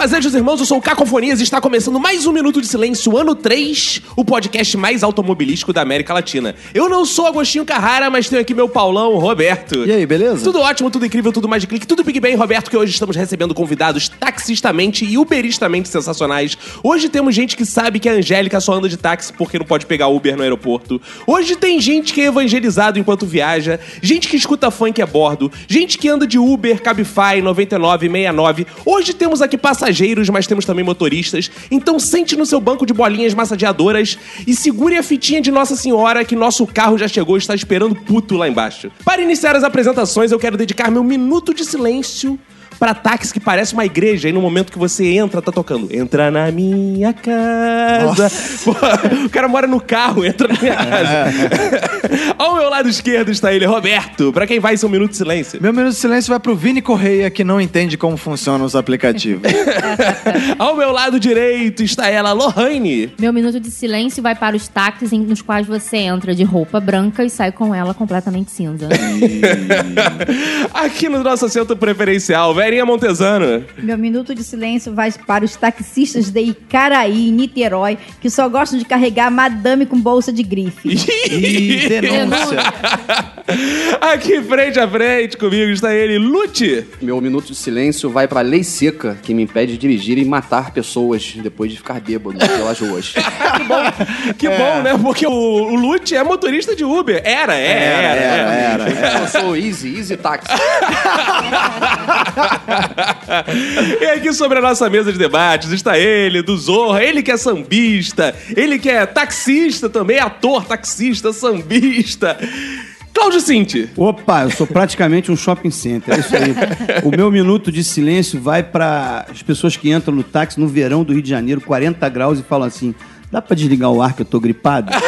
Fazejos irmãos, eu sou o Cacofonias e está começando mais um Minuto de Silêncio, ano 3, o podcast mais automobilístico da América Latina. Eu não sou Agostinho Carrara, mas tenho aqui meu Paulão, Roberto. E aí, beleza? Tudo ótimo, tudo incrível, tudo mais de clique, tudo Big Bang, Roberto, que hoje estamos recebendo convidados taxistamente e uberistamente sensacionais. Hoje temos gente que sabe que a Angélica só anda de táxi porque não pode pegar Uber no aeroporto. Hoje tem gente que é evangelizado enquanto viaja, gente que escuta funk a bordo, gente que anda de Uber, Cabify, 99, 69. Hoje temos aqui passageiros, mas temos também motoristas. Então sente no seu banco de bolinhas massageadoras e segure a fitinha de Nossa Senhora que nosso carro já chegou e está esperando puto lá embaixo. Para iniciar as apresentações, eu quero dedicar meu minuto de silêncio para táxi que parece uma igreja e no momento que você entra, tá tocando. Entra na minha casa. Pô, o cara mora no carro, entra na minha casa. Ao meu lado esquerdo está ele, Roberto. Para quem vai ser um minuto de silêncio. Meu minuto de silêncio vai pro Vini Correia, que não entende como funcionam os aplicativos. Ao meu lado direito está ela, Lohane. Meu minuto de silêncio vai para os táxis nos quais você entra de roupa branca e sai com ela completamente cinza. Aqui no nosso assento preferencial, Verinha Montesano. Meu minuto de silêncio vai para os taxistas de Icaraí, Niterói, que só gostam de carregar madame com bolsa de grife. Ih, denúncia. Aqui frente a frente comigo está ele, Lute. Meu minuto de silêncio vai pra lei seca que me impede de dirigir e matar pessoas depois de ficar bêbado pelas ruas. Que bom, né? Porque o, o Lute é motorista de Uber. Era, é, era. Era, era. Eu sou easy, easy táxi. e aqui sobre a nossa mesa de debates está ele, do Zorra, ele que é sambista, ele que é taxista também, ator, taxista, sambista. Cláudio Cinti. Opa, eu sou praticamente um shopping center. É isso aí. O meu minuto de silêncio vai para as pessoas que entram no táxi no verão do Rio de Janeiro, 40 graus, e falam assim: dá pra desligar o ar que eu tô gripado?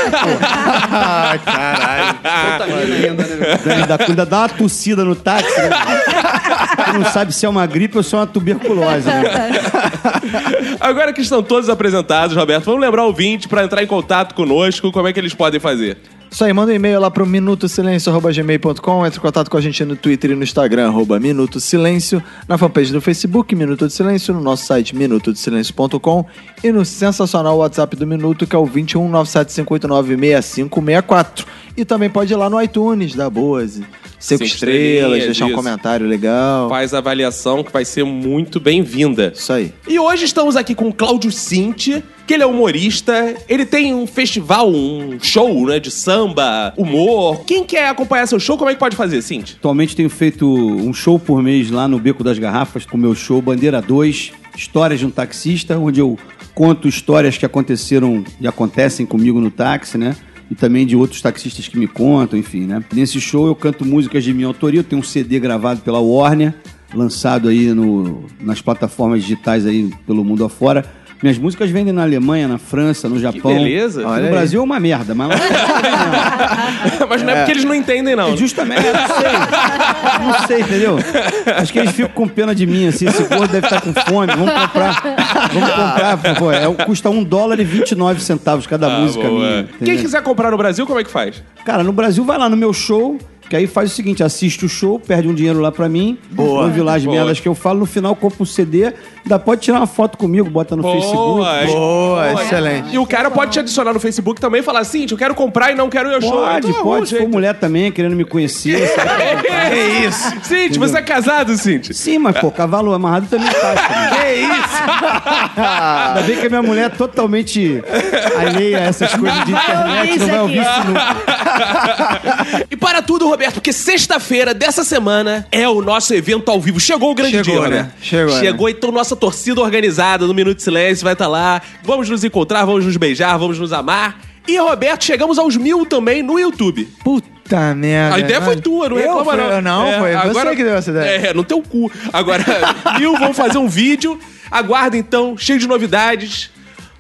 Caralho. Contamina ainda, né? ainda, ainda dá uma tossida no táxi, né? Não sabe se é uma gripe ou se é uma tuberculose, né? Agora que estão todos apresentados, Roberto, vamos lembrar o ouvinte para entrar em contato conosco, como é que eles podem fazer? Isso aí, manda um e-mail lá pro minutosilencio.gmail.com, entre em contato com a gente no Twitter e no Instagram, arroba Minuto Silêncio, na fanpage do Facebook, Minuto de Silêncio, no nosso site minutodesilencio.com e no sensacional WhatsApp do Minuto, que é o 21975896564. E também pode ir lá no iTunes, dar boas, cinco, Cinco estrelas, estrelinhas, deixar um isso. comentário legal. Faz a avaliação que vai ser muito bem-vinda. Isso aí. E hoje estamos aqui com o Cláudio Cinti, que ele é humorista, ele tem um festival, um show, né, de samba, humor. Quem quer acompanhar seu show, como é que pode fazer, Cinti? Atualmente tenho feito um show por mês lá no Beco das Garrafas com o meu show Bandeira 2, Histórias de um Taxista, onde eu conto histórias que aconteceram e acontecem comigo no táxi, né? E também de outros taxistas que me contam, enfim, né? Nesse show eu canto músicas de minha autoria, eu tenho um CD gravado pela Warner, lançado aí no, nas plataformas digitais aí pelo mundo afora. Minhas músicas vendem na Alemanha, na França, no Japão. beleza. Olha No aí. Brasil é uma merda, mas lá Mas não é, porque eles não entendem, não. Justamente, eu não sei. Não sei, entendeu? Acho que eles ficam com pena de mim, assim. Esse gordo deve estar com fome. Vamos comprar. Vamos comprar, por favor. É, custa um dólar e 29 centavos cada Ah, música boa. minha. Quem entendeu? quiser comprar no Brasil, como é que faz? Cara, no Brasil vai lá no meu show. Que aí faz o seguinte, assiste o show, perde um dinheiro lá pra mim, Boa. ouve lá as Boa. merdas que eu falo, no final compra um CD, ainda pode tirar uma foto comigo, bota no Facebook. Boa, excelente. E o cara pode te adicionar no Facebook também e falar, Cinti, eu quero comprar e não quero ir ao show. Pode, Então, pode. arruma um Se for mulher também, querendo me conhecer. Que isso? Cinti, você é casado, Cinti? Sim, mas, pô, cavalo amarrado também faz. também. Que isso? Ainda bem que a minha mulher é totalmente alheia a essas coisas de internet, não vai ouvir isso nunca. E para tudo, Roberto, porque sexta-feira dessa semana é o nosso evento ao vivo. Chegou o grande Chegou, dia, né? né? Chegou, Chegou, então nossa torcida organizada no Minuto de Silêncio vai estar lá. Vamos nos encontrar, vamos nos beijar, vamos nos amar. E, Roberto, chegamos aos mil também no YouTube. Puta merda. A ideia foi tua, não Eu? reclama não. Não, É, foi agora- você que deu essa ideia. É, no teu cu. Agora, mil vão fazer um vídeo. Aguarda então, cheio de novidades.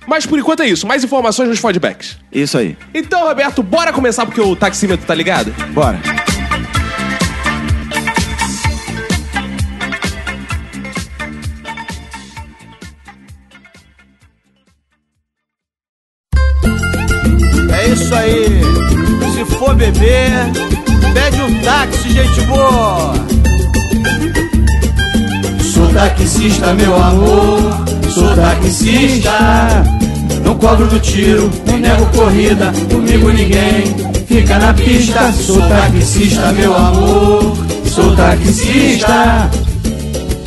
Mas por enquanto é isso. Mais informações nos feedbacks. Isso aí. Então, Roberto, bora começar porque o taxímetro tá ligado? Bora. For beber, pede um táxi, gente boa. Sou taxista, meu amor. Sou taxista. Não cobro do tiro, nem nego corrida. Comigo ninguém fica na pista. Sou taxista, meu amor. Sou taxista.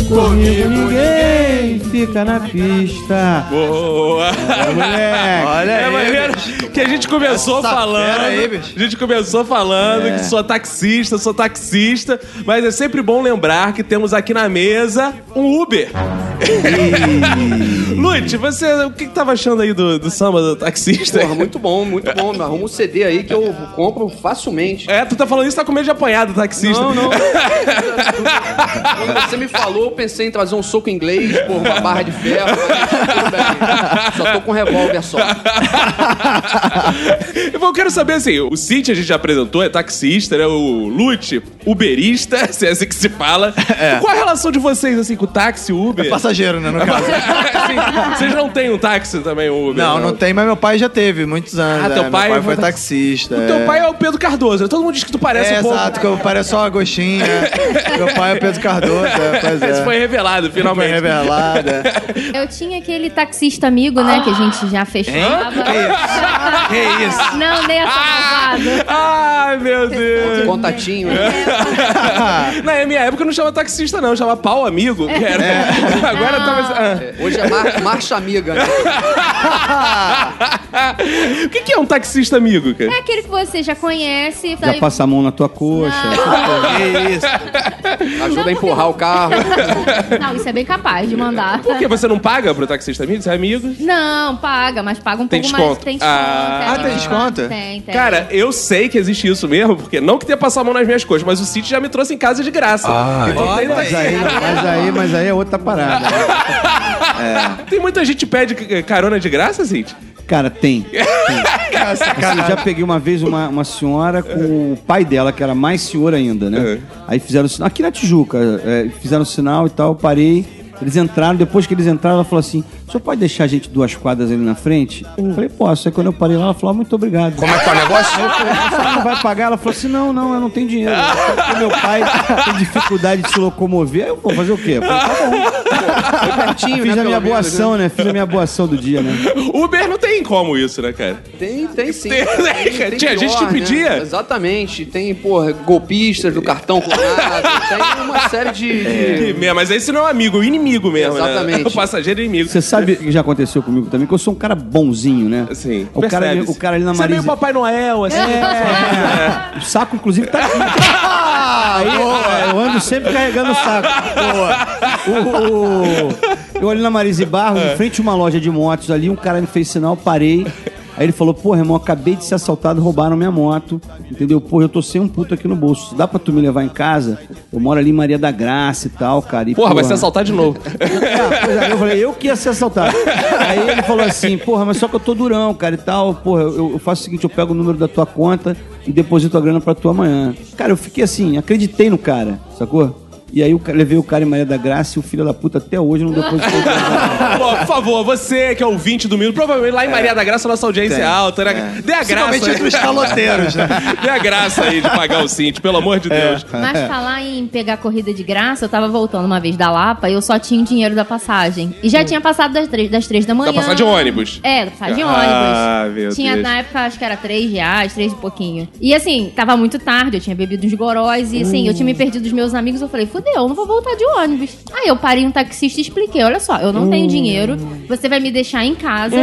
Comigo ninguém fica na pista. Boa! Moleque. Olha É aí. Que a gente começou Essa falando. aí, bicho. a gente começou falando que sou taxista, sou taxista, mas é sempre bom lembrar que temos aqui na mesa um Uber. Lute, você, o que, que tava achando aí do, do samba do taxista? Porra, muito bom, muito bom. Me arruma um CD aí que eu compro facilmente. É, tu tá falando isso, tá com medo de apanhar do taxista. Não, não. Quando você me falou, eu pensei em trazer um soco inglês, por uma barra de ferro. Só tô com revólver só. eu quero saber assim, o City a gente já apresentou, é taxista, né? O Lute, uberista, se é assim que se fala. Qual a relação de vocês, assim, com o táxi, o Uber? É passageiro, né, no caso. Assim, vocês não têm um táxi também, o Uber? Não, não tem, mas meu pai já teve, muitos anos. Ah, teu é. pai meu pai foi foi taxista. O teu pai é o Pedro Cardoso, né? Todo mundo diz que tu parece É, um pouco. exato, que eu pareço só uma gostinha. meu pai é o Pedro Cardoso, é, pois é. Isso foi revelado, Foi finalmente. revelada. Eu tinha aquele taxista amigo, né, que a gente já fechava. Que isso? Não, nem essa malvada. Ai, meu Deus. Contatinho, né? Na minha época não chama taxista, não, chama pau amigo. que era. Agora Não. tava. Ah. Hoje é mar- marcha amiga, né? O que, que é um taxista amigo, cara? É aquele que você já conhece. Já passa a mão na tua coxa. Que isso? Ajuda a empurrar o carro. Não, isso é bem capaz de mandar. Por que você não paga pro taxista amigo? Você é amigo? Não, paga, mas paga um Tem pouco desconto. mais. Tem desconto. Ah. Ah, tem desconto? Tem, tem. Cara, eu sei que existe isso mesmo, porque não que tenha passado a mão nas minhas coisas, mas o City já me trouxe em casa de graça. Então tem, Mas aí, mas aí, mas aí é outra parada. né? tem muita gente que pede carona de graça, City? Cara, tem. Assim, eu já peguei uma vez uma, uma senhora com o pai dela, que era mais senhor ainda, né? É. Aí fizeram sinal. Aqui na Tijuca, é, fizeram sinal e tal, eu parei. Eles entraram, depois que eles entraram, ela falou assim: o senhor pode deixar a gente duas quadras ali na frente? Eu falei, posso. Aí quando eu parei lá, ela falou, ah, muito obrigado. Como é que é o negócio? Eu falei, a senhora não vai pagar? Ela falou assim: não, não, eu não tenho dinheiro. Porque meu pai tem dificuldade de se locomover. Aí eu vou fazer o quê? Eu falei, tá bom. Foi pertinho, Fiz né? a minha boa menos, ação, né? Fiz a minha boa ação do dia, né? Uber não tem como isso, né, cara? Tem, tem sim. Tem, né, cara? Tinha gente que né? pedia. Exatamente. Tem, porra, golpistas do cartão clonado. tem uma série de. merda, Mas esse não é um amigo, é o inimigo mesmo, né? Exatamente. O passageiro é inimigo. Você sabe que já aconteceu comigo também, que eu sou um cara bonzinho, né? Assim, O cara, percebe-se. o cara ali na Você é meio Marisa. Papai Noel, assim. É, o saco, inclusive, tá aqui. Aí é, eu ando sempre carregando o saco. O- o- eu olhei na Marise Barros, em frente a uma loja de motos ali, um cara me fez sinal, parei. Aí ele falou, porra, irmão, acabei de ser assaltado, roubaram minha moto. Entendeu? Porra, eu tô sem um puto aqui no bolso. Dá pra tu me levar em casa? Eu moro ali em Maria da Graça e tal, cara. E, Porra, vai ser assaltado de novo. pois é, eu falei, eu que ia ser assaltado. Aí ele falou assim, porra, mas só que eu tô durão, cara, e tal. Porra, eu, eu faço o seguinte, eu pego o número da tua conta e deposito a grana pra tu amanhã. Cara, eu fiquei assim, acreditei no cara, sacou? E aí eu levei o cara em Maria da Graça e o filho da puta até hoje não depositou. Pô, por favor, você que é ouvinte do Minuto, provavelmente lá em Maria da Graça nossa audiência é alta, né? Dê a graça. Principalmente entre os caloteiros, né? Dê a graça aí de pagar o cinto, pelo amor de Deus. Mas falar em pegar corrida de graça, eu tava voltando uma vez da Lapa e eu só tinha o dinheiro da passagem. E já tinha passado das três, das três da manhã. Da passagem de ônibus. É, da passagem de Ah, ônibus. meu tinha, Deus. na época, acho que era três reais, três e pouquinho. E assim, tava muito tarde, eu tinha bebido uns goróis e assim, eu tinha me perdido dos meus amigos. Eu falei, fudeu, eu não vou voltar de ônibus. Aí eu parei um taxista e expliquei: olha só, eu não tenho dinheiro, você vai me deixar em casa,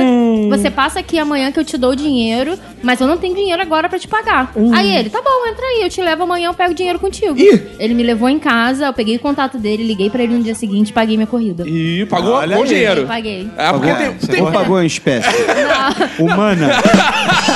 você passa aqui amanhã que eu te dou o dinheiro mas eu não tenho dinheiro agora pra te pagar. Aí ele, tá bom, entra aí, eu te levo amanhã, eu pego o dinheiro contigo. Ih. Ele me levou em casa, eu peguei o contato dele, liguei pra ele no dia seguinte e paguei minha corrida. E pagou Olha com aí. dinheiro. Paguei. É, porque Pagou, tem, tem- Ou pagou em espécie? Humana.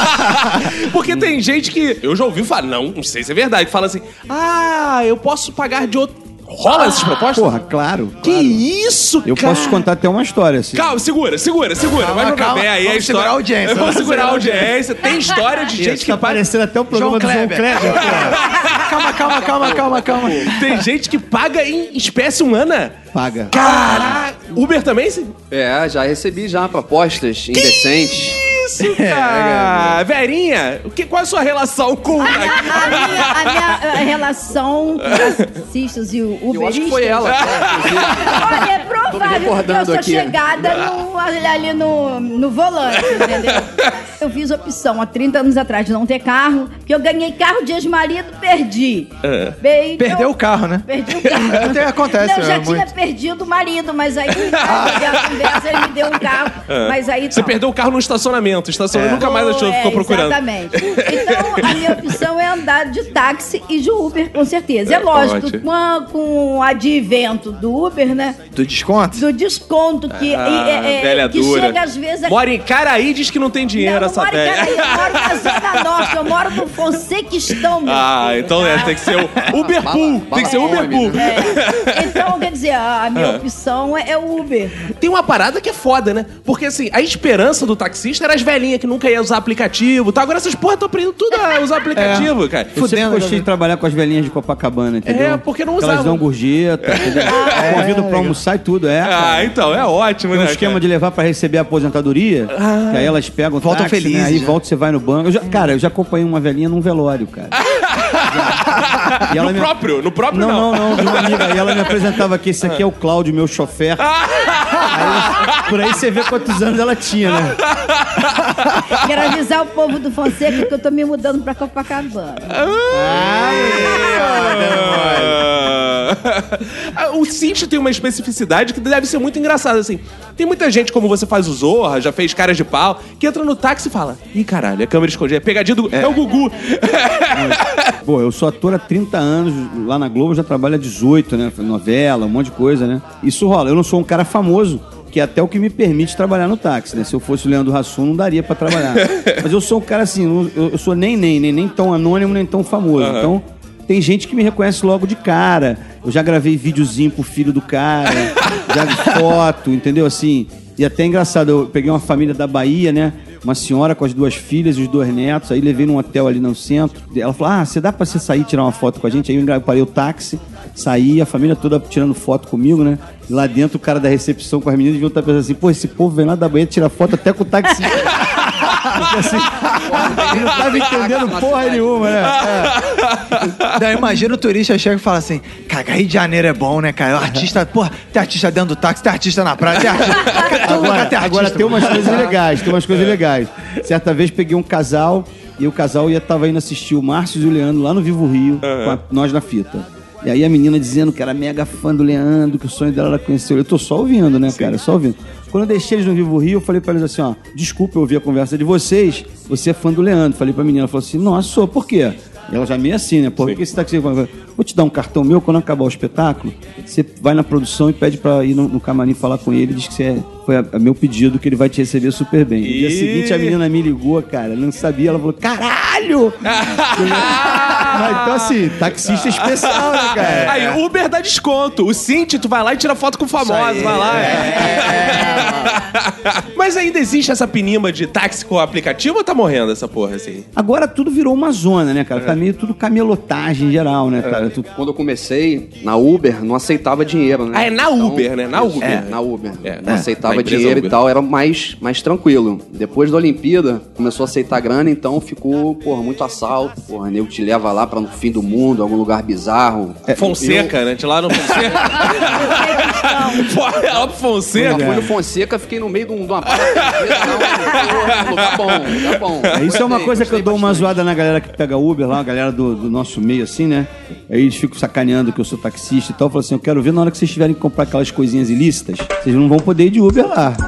porque tem gente que. Eu já ouvi falar, não, não sei se é verdade, que fala assim: ah, eu posso pagar de outro. Rola essas propostas? Porra, claro. que isso, Eu cara? posso te contar até uma história, assim. Calma, segura, segura, segura. Calma, Vai jogar calma. bem aí a Vamos história. segurar a audiência, Vamos vamos segurar a a audiência. Tem história de Isso, gente que tá parecendo até o programa João do João Kleber. Calma, calma, calma, calma, calma. Tem gente que paga em espécie humana. Paga. Caraca! Uber também? sim? É, já recebi já propostas indecentes. Isso, cara! Verinha, o que, qual é a sua relação com A minha, a minha eh, relação com taxistas e o Eu acho que foi ela. inclusive. Olha, é provável que eu sou aqui. chegada no, ali, no, no volante, entendeu? Eu fiz opção há 30 anos atrás de não ter carro, porque eu ganhei carro de ex-marido, perdi. Bem, Perdeu eu- o carro, né? Perdi o carro. Até acontece, Não, eu já é, tinha muito. perdido o marido, mas aí, né, a conversa, ele me deu um carro. Mas aí Você não. perdeu o carro no estacionamento. Estacionou nunca mais achou, É, ficou procurando. Exatamente. Então, a minha opção é andar de táxi e de Uber, com certeza. É, É, lógico, ótimo. com, a- com o advento do Uber, né? Do desconto? Do desconto que, Ah, é, é, velha que dura. chega às vezes... aqui- Mora em Caraí diz que não tem dinheiro não, essa moro em velha. Caraí, eu moro na Zona Norte, eu moro no Fonsequistão, meu Ah, filho, então é, tá? tem que ser o Uber Bala- Pool. Tem que ser o bala Uber Pool. fome, É. Então, quer dizer, a minha opção é, é o Uber. Tem uma parada que é foda, né? Porque assim, a esperança do taxista era as velhinhas que nunca iam usar aplicativo. Tá? Agora essas porra estão aprendendo tudo a usar aplicativo, cara. Eu sempre Fudendo, gostei né? de trabalhar com as velhinhas de Copacabana, entendeu? É, porque não Elas usavam. dão gorjeta, entendeu? Convidam pra almoçar e tudo, é. Ah, cara. então, é ótimo, Tem um né? esquema cara? de levar pra receber a aposentadoria, que aí elas pegam Voltam táxi, felizes, né? Aí né? volta, você vai no banco. Eu já- cara, eu já acompanhei uma velhinha num velório, cara. Já. E ela No me- próprio, no próprio Não, não. não, não, de uma amiga. E ela me apresentava aqui, esse aqui é o Cláudio, meu chofer. Aí, por aí você vê quantos anos ela tinha, né? Quero avisar o povo do Fonseca que eu tô me mudando pra Copacabana. Ah, o sítio tem uma especificidade que deve ser muito engraçada, assim. Tem muita gente, como você faz o Zorra, já fez caras de pau, que entra no táxi e fala: Ih, caralho, é câmera escondida, é pegadinha do. É, o Gugu. Pô, eu sou ator há 30 anos, lá na Globo já trabalho há 18, né? Novela, um monte de coisa, né? Isso rola. Eu não sou um cara famoso, que é até o que me permite trabalhar no táxi, né? Se eu fosse o Leandro Hassum, não daria pra trabalhar. Mas eu sou um cara assim, eu, eu sou nem nem, nem, nem tão anônimo, nem tão famoso. Então, tem gente que me reconhece logo de cara. Eu já gravei videozinho pro filho do cara, já foto, entendeu? Assim, e até é engraçado, eu peguei uma família da Bahia, né? Uma senhora com as duas filhas e os dois netos, aí levei num hotel ali no centro. Ela falou: Ah, você dá pra você sair tirar uma foto com a gente? Aí eu parei o táxi, saí, a família toda tirando foto comigo, né? E lá dentro o cara da recepção com as meninas deviam estar pensando assim: pô, esse povo vem lá da Bahia tirar foto até com o taxi. Porque assim, ele não tava entendendo porra nenhuma, né? É. Não, imagina o turista chega e fala assim: Cara, Rio de Janeiro é bom, né, cara? O artista, porra, tem artista dentro do táxi, tem artista na praia, tem artista. Agora, tem agora artista. tem umas coisas legais, tem umas coisas legais. Certa vez peguei um casal e o casal ia tava indo assistir o Márcio e o Leandro lá no Vivo Rio, com a- nós na fita. E aí a menina dizendo que era mega fã do Leandro, que o sonho dela era conhecer. Eu tô só ouvindo, né, cara? Só ouvindo. Quando eu deixei eles no Vivo Rio, eu falei pra eles assim, ó, desculpa eu ouvir a conversa de vocês, você é fã do Leandro. Falei pra menina, ela falou assim, nossa, sou, por quê? E ela já meio assim, né? Por que esse taxi... Vou te dar um cartão meu, quando acabar o espetáculo, você vai na produção e pede pra ir no, no camarim falar com ele, diz que você é, foi a, a meu pedido, que ele vai te receber super bem. No dia seguinte, a menina me ligou, cara, não sabia, ela falou, caralho! Mas, então assim, taxista especial, né, cara? Aí, Uber dá desconto. O Cinti, tu vai lá e tira foto com famosos, vai lá. Mas ainda existe essa pinima de táxi com aplicativo ou tá morrendo essa porra, assim? Agora tudo virou uma zona, né, cara? Tá meio tudo camelotagem em geral, né, cara? Tu- Quando eu comecei, na Uber, não aceitava dinheiro, né? Ah, é na Uber, né? Na Uber. É, na Uber. É, não é, aceitava dinheiro Uber. e tal, era mais, mais tranquilo. Depois da Olimpíada, começou a aceitar grana, então ficou, porra, muito assalto. Porra, nego te leva lá pra no fim do mundo, algum lugar bizarro. Fonseca, né? De lá no Fonseca. Porra, é lá pro Eu Fonseca. fui no Fonseca, fiquei no meio de, um, de uma parada. Não, lugar bom, lugar bom. É, Isso é uma coisa que eu dou uma zoada na galera que pega Uber lá, a galera do, do nosso meio, assim, né? Aí eles ficam sacaneando que eu sou taxista e tal. Eu falo assim, eu quero ver na hora que vocês tiverem que comprar aquelas coisinhas ilícitas, vocês não vão poder ir de Uber lá.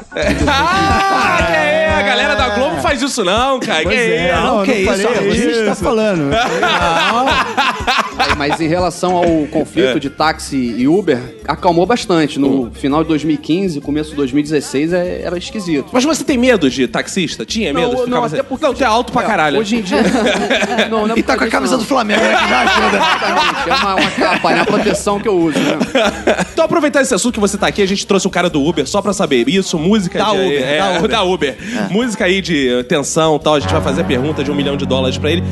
Ah, que é, a galera da Globo faz isso não, cara. Pois que é, isso? não, que não isso, falei, Arthur? você está falando. Aí, mas em relação ao conflito É. de táxi e Uber, acalmou bastante. No final de 2015, começo de 2016, é- era esquisito. Mas você tem medo de taxista? Tinha medo Não, de ficar não, mais- até porque- Não, tu é alto pra caralho. Hoje em dia. não, não é E tá com a camisa do Flamengo, né? Que já ajuda. não. Exatamente, É uma, uma capa, né? A proteção que eu uso, né? Então, aproveitar esse assunto que você tá aqui, a gente trouxe o cara do Uber só pra saber isso, música Da de, Uber, é, da Uber. da Uber. Música aí de tensão e tal, a gente vai fazer a pergunta de um milhão de dólares pra ele.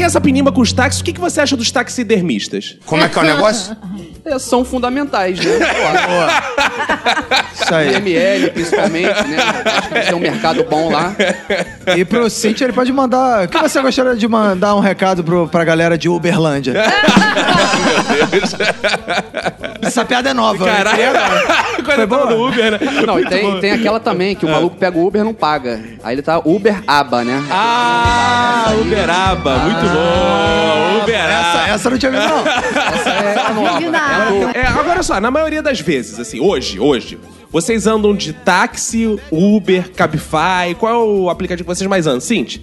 Tem essa pinimba com os táxis, o que, que você acha dos taxidermistas? Como é que é o negócio? É, são fundamentais, né? Isso aí. ML, principalmente, né? Acho que tem um mercado bom lá. E pro Cintia ele pode mandar. O que você gostaria de mandar um recado pro, pra galera de Uberlândia? Essa piada é nova. agora. Quando Foi boa? no Uber, né? Não, e tem, tem aquela também, que o maluco pega o Uber e não paga. Aí ele tá Uber aba, né? Ah, Uberaba, muito bom. Uberaba. Essa, essa eu não tinha visto, não. Essa é a nova. nova. É, agora só, na maioria das vezes, assim, hoje, hoje, vocês andam de táxi, Uber, Cabify, qual é o aplicativo que vocês mais andam? Cinti?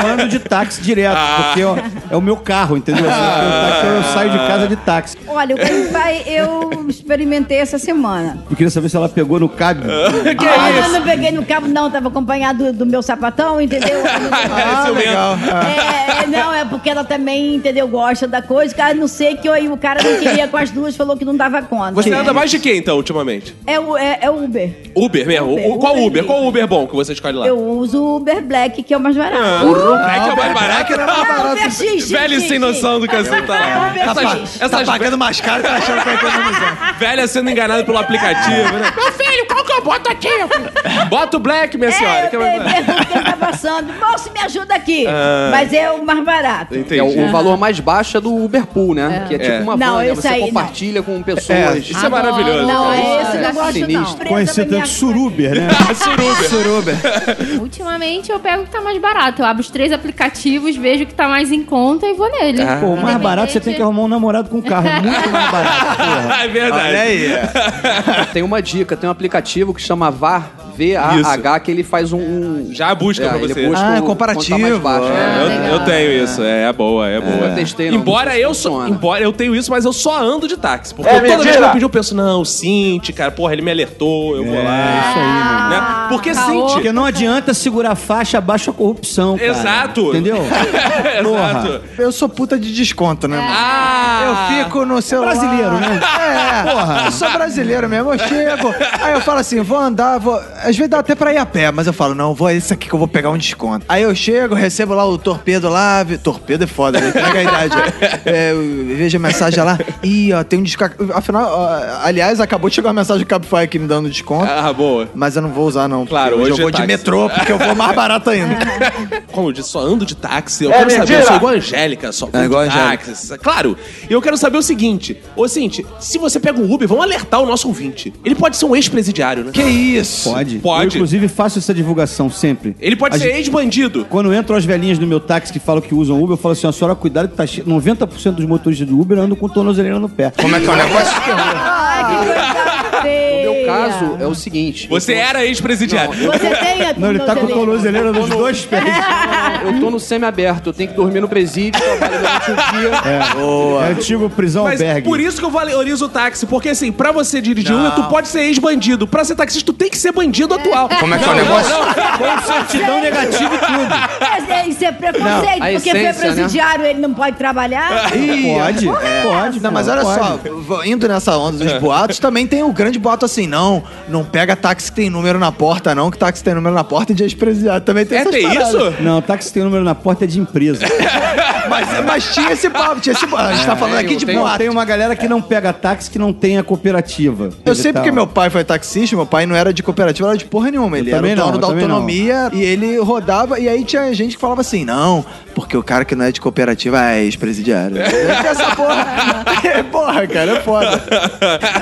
Eu ando de táxi direto, porque ó, é o meu carro, entendeu? Assim, eu, táxi, eu saio de casa de táxi. Olha, o Cabify eu experimentei essa semana. Eu queria saber se ela pegou no cabo. que Ah, é eu isso? não peguei no cabo, não, tava acompanhado do, meu sapatão, entendeu? Ah, legal. É, é, não, é porque ela também, entendeu, gosta da coisa. Cara, não sei que eu, o cara não queria com as duas, falou que não dava conta. Você anda mais de quem, então, ultimamente? É, o- é, é Uber. Uber mesmo? Uber, O- qual Uber Uber? Qual Uber bom que você escolhe lá? Eu uso o Uber Black, que é o mais barato. É que é o mais barato. Ah, Uber X, X, Velho X, sem X. noção do que você tá É lá. Uber Essas, X. essas Tá pagando mais caro, tá achando que vai economizar. velhas sendo enganadas pelo aplicativo, né? Meu filho, qual que eu boto aqui? Bota o Black, minha senhora. É, que eu é mais barato. pergunto quem tá passando. Moço, me ajuda aqui. Mas é o mais barato. Entendi. É, o, o valor mais baixo é do Uber Pool, né? Que é tipo É. uma Não, van, né? esse Você aí não. compartilha com pessoas. É, Isso é maravilhoso. Não, é esse É eu gosto, sinistro. não. Conhecer Presa tanto Suruber, né? Suruber. Suruber. Ultimamente eu pego o que tá mais barato. Eu abro os três aplicativos, vejo o que tá mais em conta e vou nele. Pô, o mais barato você tem que arrumar um namorado com carro. Muito mais barato, porra. é verdade. Olha aí. Tem uma dica, tem um aplicativo que chama VAR, V-A-H, que ele faz um... um- Já busca é, pra você. busca Ah, é o- comparativo. tá baixo. É, É. eu, eu tenho isso, é, é boa, é boa. Eu testei, não, embora não eu só, embora eu tenho isso, mas eu só ando de táxi. Porque toda vez que eu pedi, eu penso, não, o Cinti, cara, porra, ele me alertou, eu vou lá. É isso aí, mano. Né? Porque caô. Cinti. Porque não adianta segurar a faixa abaixo a corrupção, cara. Exato. Entendeu? Exato. Eu sou puta de desconto, né? mano? Ah! Eu fico no celular. brasileiro, né? É, Porra. Eu sou brasileiro mesmo. Eu chego. Aí eu falo assim: vou andar, vou. Às vezes dá até pra ir a pé, mas eu falo: não, vou esse aqui que eu vou pegar um desconto. Aí eu chego, recebo lá o torpedo lá. vi- Torpedo é foda, né? Pega a idade. É, eu vejo a mensagem lá. Ih, ó, tem um desconto. Afinal, ó, aliás, acabou de chegar uma mensagem do Cabify aqui me dando desconto. Ah, boa. Mas eu não vou usar, não. Claro, porque hoje eu vou é de táxi. metrô, porque eu vou mais barato ainda. Como eu disse, só ando de táxi. Eu quero saber, eu sou igual a Angélica, só ando igual a de Angélica. táxi. Claro. E eu quero saber o seguinte: Ô Cinti, se você pega um Uber, vamos alertar o nosso ouvinte. Ele pode ser um ex-presidiário, né? que isso? Pode. Pode. Eu, inclusive, faço essa divulgação sempre. Ele pode A ser gente- ex-bandido. Quando entram as velhinhas no meu táxi que falam que usam Uber, eu falo assim, a senhora, cuidado que tá cheio. 90% dos motoristas do Uber andam com tornozeleira no pé. Como é que é o negócio? Ai, que coisa meu caso, é o seguinte. Você era ex-presidiário. Você tem a Não, ele tá com tornozeleira nos dois pés. Eu tô no semi-aberto, eu tenho que dormir no presídio, trabalho durante o dia. É antigo prisão Mas albergue. por isso que eu valorizo o táxi. Porque assim, pra você dirigir Uber, tu pode ser ex-bandido. Pra ser taxista, tu tem que ser bandido atual. Como é que é o negócio? Com certidão negativa e tudo. Mas é- Isso é preconceito, a porque foi essência, né? presidiário, ele não pode trabalhar. Ih, Pode, é. pode. Não, mas olha pode. só, indo nessa onda dos boatos, também tem o grande boato assim, não, não pega táxi que tem número na porta, não, que táxi que tem número na porta e de ex-presidiário. Também tem É, essas tem paradas. isso? Não, táxi tem número na porta é de empresa. Mas, mas tinha esse papo, tinha esse papo. A gente tá falando aqui de tem- boato. Tem uma galera que não pega táxi que não tem a cooperativa. Eu sei E porque meu pai foi taxista, meu pai não era de cooperativa, era de porra nenhuma. Ele era também dono não, eu da também não. autonomia e ele rodava. E aí tinha gente que falava assim: não, porque o cara que não é de cooperativa é ex-presidiário. Essa porra. É, porra, cara, é foda.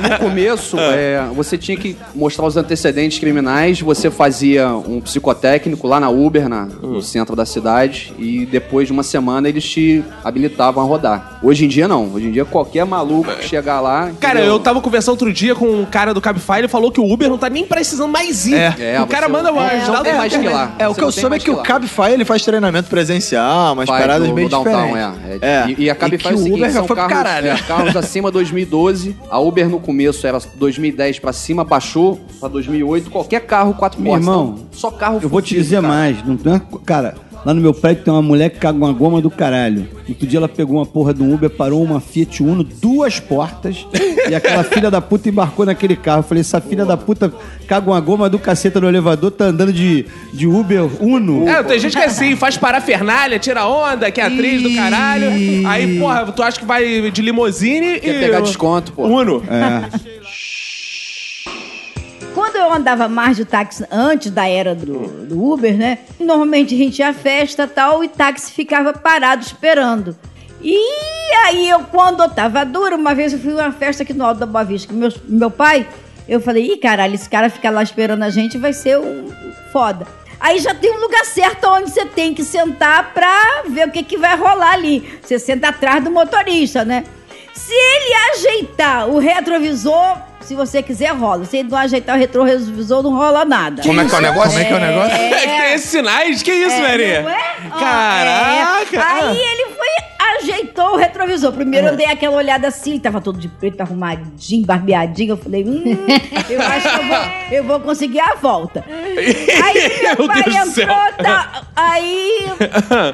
No começo, é, você tinha que mostrar os antecedentes criminais, você fazia um psicotécnico lá na Uber, na- Hum. no centro da cidade, e depois de uma semana eles te habilitavam a rodar. Hoje em dia não. Hoje em dia qualquer maluco que chegar lá. É. Cara, entendeu? eu tava conversando outro dia com um cara do Cabify, ele falou que o Uber não tá nem precisando mais ir. É, o cara você- manda mais. É, não tem mais que ir lá. É, o Você que eu não tem soube é mais que o lá. Cabify ele faz treinamento presencial, umas Faz paradas no- bem no downtown, diferentes. É, é. E, e a Cabify que é o o seguinte, Uber já são foi pro carros, caralho. é, carros acima 2012. A Uber no começo era 2010 pra cima, baixou pra 2008. Qualquer carro quatro Meu portas. irmão, Então, só carro Eu vou te dizer cara. mais. Não, é- cara, lá no meu prédio tem uma mulher que caga uma goma do caralho. Outro dia ela pegou uma porra de um Uber, parou uma Fiat Uno, duas portas, e aquela filha da puta embarcou naquele carro. Eu falei, essa filha da puta caga uma goma do caceta no elevador, tá andando de, de Uber Uno. É, tem gente que é assim, faz parafernália, tira onda, que é atriz do caralho. Aí, porra, tu acha que vai de limousine Quer e. pegar desconto, pô. Uno. É. Quando eu andava mais de táxi antes da era do, do Uber, né? Normalmente a gente ia à festa tal, e táxi ficava parado esperando. E aí eu, quando eu tava dura, uma vez eu fui a uma festa aqui no Alto da Boa Vista com meu, meu pai, eu falei, ih, caralho, esse cara ficar lá esperando a gente vai ser um foda. Aí já tem um lugar certo onde você tem que sentar pra ver o que, que vai rolar ali. Você senta atrás do motorista, né? Se ele ajeitar o retrovisor, se você quiser, rola. Se ele não ajeitar o retrovisor, não rola nada. Como é que é o negócio? Como é que é o negócio? É que tem esses sinais? Que isso, É, Mary? não é? Caraca! é. Aí ele foi, ajeitou o retrovisor. Primeiro eu dei aquela olhada assim, ele tava todo de preto, arrumadinho, barbeadinho. Eu falei, hum, eu acho que eu vou, eu vou conseguir a volta. Aí meu Meu pai Deus entrou, tá, aí,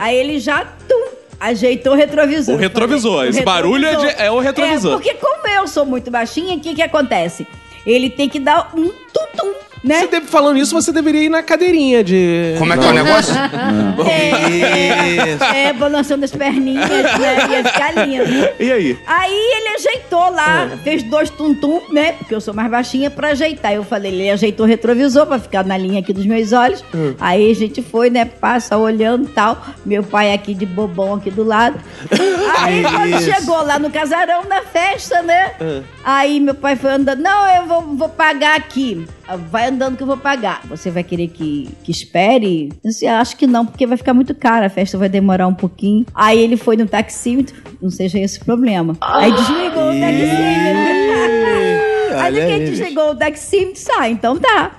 aí ele já tum, ajeitou o retrovisor. O retrovisor, falei, esse barulho é de- é o retrovisor. É, porque como eu sou muito baixinha, o que que acontece? Ele tem que dar um tum-tum, né? Você deve, falando isso, você deveria ir na cadeirinha de. Como é que é o negócio? Isso. É, balançando as perninhas, né? Ia ficar lindo. E aí? Aí ele ajeitou lá, fez dois tum-tum, né? Porque eu sou mais baixinha pra ajeitar. Eu falei, ele ajeitou o retrovisor pra ficar na linha aqui dos meus olhos. Aí a gente foi, né? Passa olhando e tal. Meu pai aqui de bobão aqui do lado. Aí quando chegou lá no casarão, na festa, né? Aí meu pai foi andando, não, eu vou, vou pagar aqui. Vai andando que eu vou pagar. Você vai querer que, que espere? Eu disse, acho que não, porque vai ficar muito caro. A festa vai demorar um pouquinho. Aí ele foi no taxímetro, não seja esse o problema. Aí desligou o taxímetro. Aí quem desligou o taxímetro, sai, então tá.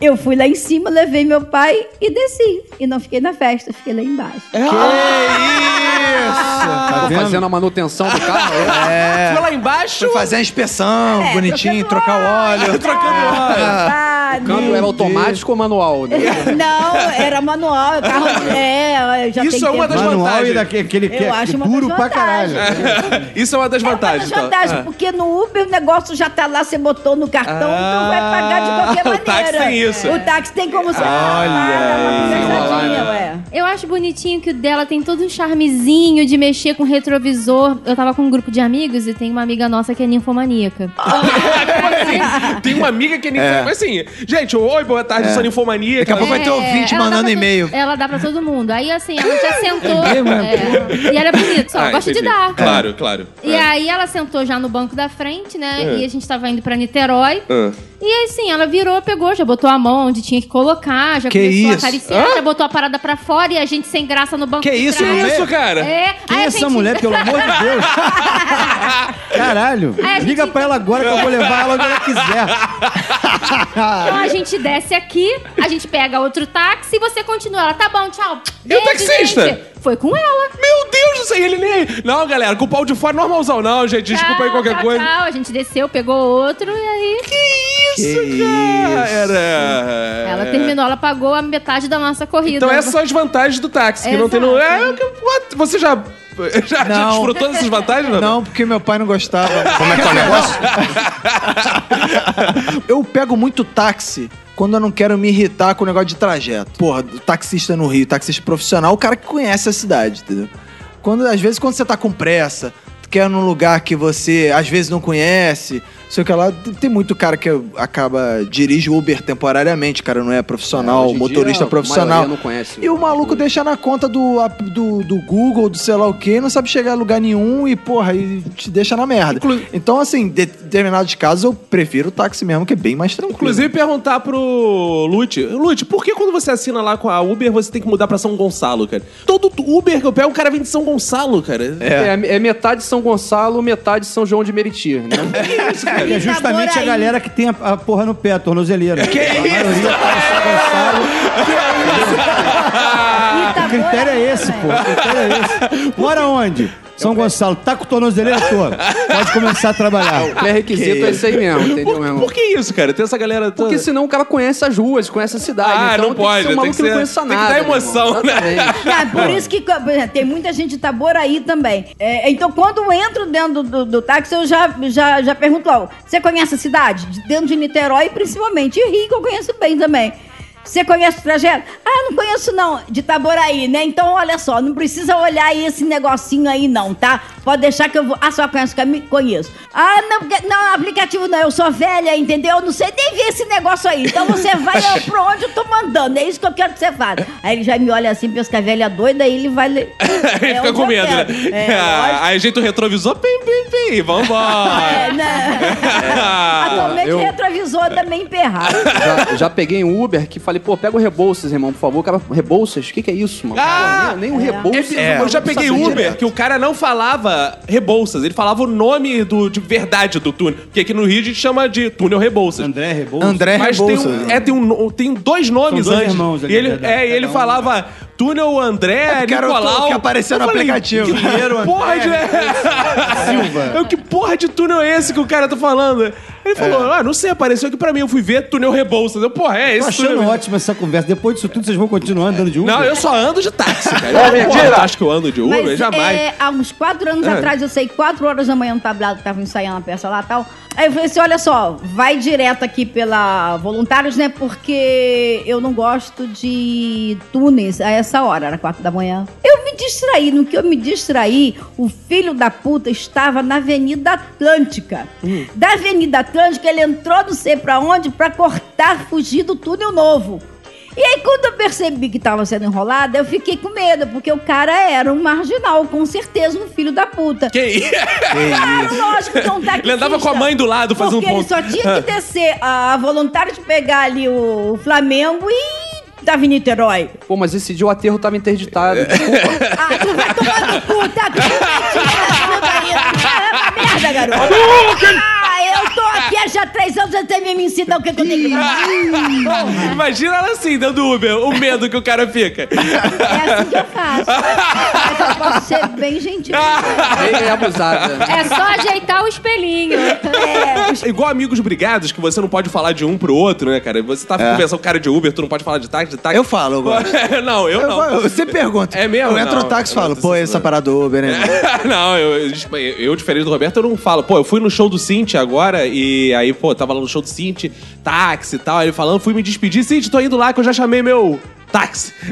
Eu fui lá em cima, levei meu pai e desci. E não fiquei na festa, fiquei lá embaixo. Que isso? Tá Tô vendo? fazendo a manutenção do carro. é? Foi lá embaixo. Foi fazer a inspeção, É, bonitinho, trocando trocar o óleo. Trocando óleo. Ah, O câmbio era automático ou manual? né? Não, era manual. O carro, é, já Isso tem é uma tempo. das Manual vantagens. e daquele aquele que Eu é acho uma duro das pra caralho. vantagens. Isso é uma das É uma vantagens. então. vantagens, porque no Uber o negócio já tá lá, você botou no cartão, então vai pagar de qualquer o maneira. táxi tem isso. O táxi tem como você Olha pagar, uma aí. conversadinha, ué. Eu acho bonitinho que o dela tem todo um charmezinho de mexer com retrovisor. Eu tava com um grupo de amigos e tem uma amiga nossa que é ninfomaníaca. Tem uma amiga que nem. Mas assim, gente, oi, boa tarde, sou ninfomaníaca. Daqui a pouco vai ter ouvinte ela dá mandando e-mail. Ela dá pra todo mundo. Aí, assim, ela já sentou. É mesmo? é, e ela é bonita, só Ah, gosta de dar. Claro, claro. E aí ela sentou já no banco da frente, né? É. E a gente tava indo pra Niterói. Ah. E aí, assim, ela virou, pegou, já botou a mão onde tinha que colocar, já Que começou isso? a acariciar, já botou a parada pra fora e a gente sem graça no banco Que isso, meio? Isso, cara? É, Quem aí é essa gente- mulher, pelo amor de Deus? Caralho. Aí a gente- Liga pra ela agora que eu vou levar ela onde ela quiser. Então a gente desce aqui, a gente pega outro táxi e você continua. Ela, tá bom, tchau. E o taxista? gente. Foi com ela. Meu Deus do céu, ele nem. Não, galera, com o pau de fora normalzão, não, gente. Desculpa aí Tchau, qualquer tchau, coisa. Tchau. A gente desceu, pegou outro e aí. Isso, cara. Ela terminou, ela pagou a metade da nossa corrida. Então essas são as vantagens do táxi, que não tem no. É, que- você já. Já, já Não. desfrutou dessas vantagens, não? Não, porque meu pai não gostava. Como é que é o negócio? Eu pego muito táxi quando eu não quero me irritar com o negócio de trajeto. Porra, taxista no Rio, taxista profissional, o cara que conhece a cidade, entendeu? Quando, às vezes, quando você tá com pressa, tu quer ir num lugar que você às vezes não conhece, sei o que lá. Tem muito cara que acaba, dirige Uber temporariamente, cara não é profissional, É, motorista dia, profissional. não conhece E o maluco Uber. deixa na conta do, do, do Google, do sei lá o quê, não sabe chegar a lugar nenhum e, porra, e te deixa na merda. Então, assim, de determinados casos eu prefiro o táxi mesmo, que é bem mais tranquilo. Inclusive, perguntar pro Lute. Lute, por que quando você assina lá com a Uber, você tem que mudar pra São Gonçalo, cara? Todo Uber que eu pego, o cara vem de São Gonçalo, cara. É. é metade São Gonçalo, metade São João de Meriti, né? Que é justamente a galera que tem a, a porra no pé, a tornozeleira. Que a maioria tá em São Gonçalo. O critério é esse, pô. O critério é esse. Mora onde? São Gonçalo. Tá com tornozeleira toda. Pode começar a trabalhar. O pré-requisito é esse aí mesmo, entendeu, meu irmão? Por que isso, cara? Tem essa galera toda... Porque senão o cara conhece as ruas, conhece a cidade. Ah, então não tem pode, Que ser um tem maluco que que, não ser- conheça tem que nada. dar meu irmão. emoção, né? Exatamente. Ah, por isso que por tem muita gente de Itaboraí também. É, então, quando eu entro dentro do, do táxi, eu já, já, já pergunto logo: você conhece a cidade? De Dentro de Niterói, principalmente. E Rio, que eu conheço bem também. Você conhece o trajeto? Ah, não conheço não, de Itaboraí, né? Então, olha só, não precisa olhar aí esse negocinho aí não, tá? Pode deixar que eu vou... Ah, só conhece o caminho? Conheço. Ah, não, porque- não, aplicativo não, eu sou velha, entendeu? Eu não sei nem ver esse negócio aí. Então, você vai pra onde eu tô mandando, é isso que eu quero que você faça. Aí ele já me olha assim, pensa que a velha é doida, aí ele vai... ler. Ele É fica com medo, né? É, Ah. Aí ajeita o retrovisor, pim, pim, pim, vambora. É, né? Atualmente eu- retrovisor também emperrado. Já, já peguei um Uber que falei, pô, pega o Rebouças, irmão, por favor. O cara, Rebouças? O que, que é isso, mano? Ah! Pô, nem, nem um Rebouças. É, mano, eu já peguei Uber direto. que o cara não falava Rebouças, ele falava o nome do, de verdade do túnel. Porque aqui no Rio a gente chama de túnel Rebouças. André Rebouças. André Mas tem, Rebouças. um, é, tem, um, tem dois nomes São dois antes. irmãos ali, e ele, é, e ele um- falava túnel André, o Nicolau. que apareceu Eu no falei, aplicativo. Que porra de... Silva. Eu, que porra de túnel é esse que o cara tá falando? Ele falou, ah, não sei, apareceu aqui pra mim. Eu fui ver túnel Rebouças. Eu, porra, é Tô esse achando túnel. ótima essa conversa. Depois disso tudo, vocês vão continuar andando de Uber? Não, eu só ando de táxi, cara. É mentira. Acho que eu ando de Uber? Mas, Jamais. é, há uns quatro anos É. atrás, eu sei, quatro horas da manhã no tablado, tava ensaiando a peça lá e tal. Aí eu falei assim: olha só, vai direto aqui pela Voluntários, né? Porque eu não gosto de túneis a essa hora, era quatro da manhã. Eu me distraí, no que eu me distraí, o filho da puta estava na Avenida Atlântica. Hum. Da Avenida Atlântica, ele entrou não sei pra onde pra cortar, fugir do túnel novo. E aí, quando eu percebi que tava sendo enrolada, eu fiquei com medo, porque o cara era um marginal, com certeza um filho da puta. Que isso? Claro, lógico que é um taxista. Ele andava com a mãe do lado fazendo Porque ele ponto. só tinha que descer a voluntária de pegar ali o Flamengo e tava em Niterói. Pô, mas esse dia o aterro tava interditado. É. Desculpa. Ah, tu vai tomar no cu, tá? Tu vai merda, garoto. Aqui há já três anos, até me ensinar o que, que eu tenho que fazer. Imagina ela assim, dando Uber, o medo que o cara fica. É assim que eu faço. Mas eu posso ser bem gentil. Bem abusada. É só ajeitar o espelhinho. É, Igual amigos brigados, que você não pode falar de um pro outro, né, cara? Você tá conversando com o cara de Uber, tu não pode falar de táxi, de táxi. Eu falo, eu gosto. não, eu, Eu, não. você pergunta. É mesmo? Eu entro Não, no táxi e falo, pô, essa parada do Uber, né? não, eu, eu, eu, diferente do Roberto, eu não falo. Pô, eu fui no show do Cinti agora e aí, pô, tava lá no show do Cinti, táxi e tal. Aí ele falando, fui me despedir. Cinti, tô indo lá que eu já chamei meu táxi.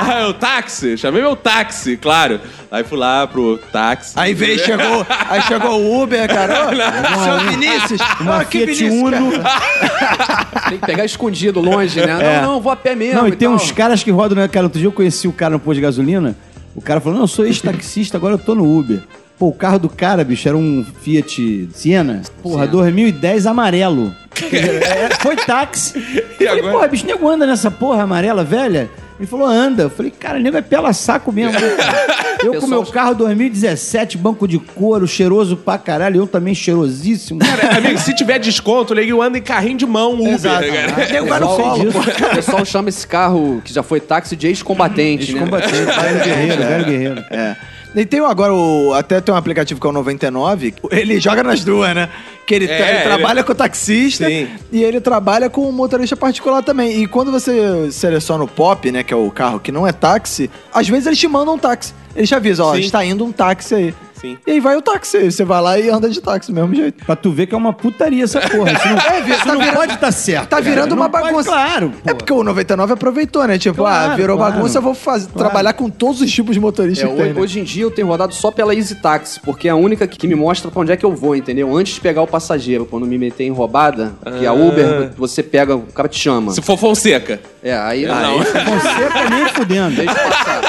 aí eu, táxi? Chamei meu táxi, claro. Aí fui lá pro táxi. Aí veio, chegou, aí chegou o Uber, cara. Ô, seu Vinícius. Uma Ó, que Fiat Vinícius, Uno. Tem que pegar escondido, longe, né? É. Não, não, vou a pé mesmo. Não, e tem tal. uns caras que rodam, né, cara? Outro dia eu conheci o cara no posto de gasolina. O cara falou: Não, eu sou ex-taxista, agora eu tô no Uber. Pô, o carro do cara, bicho, era um Fiat Siena. Porra, 2010 amarelo. Dizer, é, foi táxi. Eu falei, agora? porra, bicho, nego anda nessa porra amarela, velha? Ele falou, anda. Eu falei, cara, nego é pela saco mesmo. né? Eu com Pessoal- meu carro 2017, banco de couro, cheiroso pra caralho. Eu também cheirosíssimo. Cara, amigo, se tiver desconto, nego anda em carrinho de mão, Uber, Exato. cara. Nego vai no Pessoal- colo. O pessoal chama esse carro que já foi táxi de ex-combatente, né? Ex-combatente, velho guerreiro, velho guerreiro. É. E tem agora o. Até tem um aplicativo que é o 99. Ele joga nas duas, né? Que ele, É, ele ele- trabalha com o taxista Sim. e ele trabalha com o motorista particular também. E quando você seleciona o pop, né? Que é o carro que não é táxi, às vezes eles te mandam um táxi. Eles te avisam, ó, está indo um táxi aí. Sim. E aí vai o táxi. Você vai lá e anda de táxi do mesmo jeito. Pra tu ver que é uma putaria essa porra. Isso não, É, isso tá não virando- pode estar certo. Tá virando cara. uma Não pode- bagunça. claro. É porque o 99 aproveitou, né? Tipo, Claro, ah, virou claro. bagunça, eu vou fazer, trabalhar com todos os tipos de motoristas É, que tem, hoje, né? hoje em dia eu tenho rodado só pela Easy Taxi, porque é a única que, que me mostra pra onde é que eu vou, entendeu? Antes de pegar o passageiro, quando me meter em roubada, que a Uber, você pega, o cara te chama. Se for Fonseca. É, aí não. Você tá nem fudendo. Deixa passar.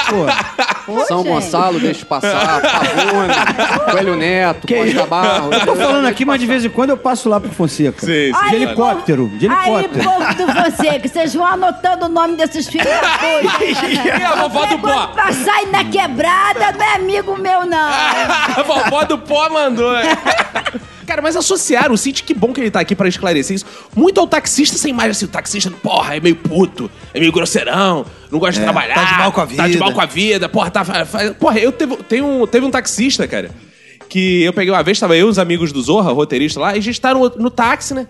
Pô, São gente. Gonçalo, deixa passar. Pavone, Coelho Neto, Costa Barro. eu tô falando aqui, mas de vez em quando eu passo lá pro Fonseca. Sim, De sim. Aí, helicóptero, de Aí, helicóptero. povo do que vocês vão anotando o nome desses filhos da puta. E a vovó do pó? Pra sair na quebrada não é amigo meu, não. A vovó do pó mandou. Cara, mas associaram o Cid, que bom que ele tá aqui pra esclarecer isso, muito ao taxista sem mais assim, o taxista, porra, é meio puto, é meio grosseirão, não gosta de trabalhar. tá de mal com a Tá de vida. mal com a vida, porra, tá. Porra, eu teve, tem um, teve um taxista, cara, que eu peguei uma vez, tava eu e os amigos do Zorra, roteirista lá, e a gente tá no, no táxi, né?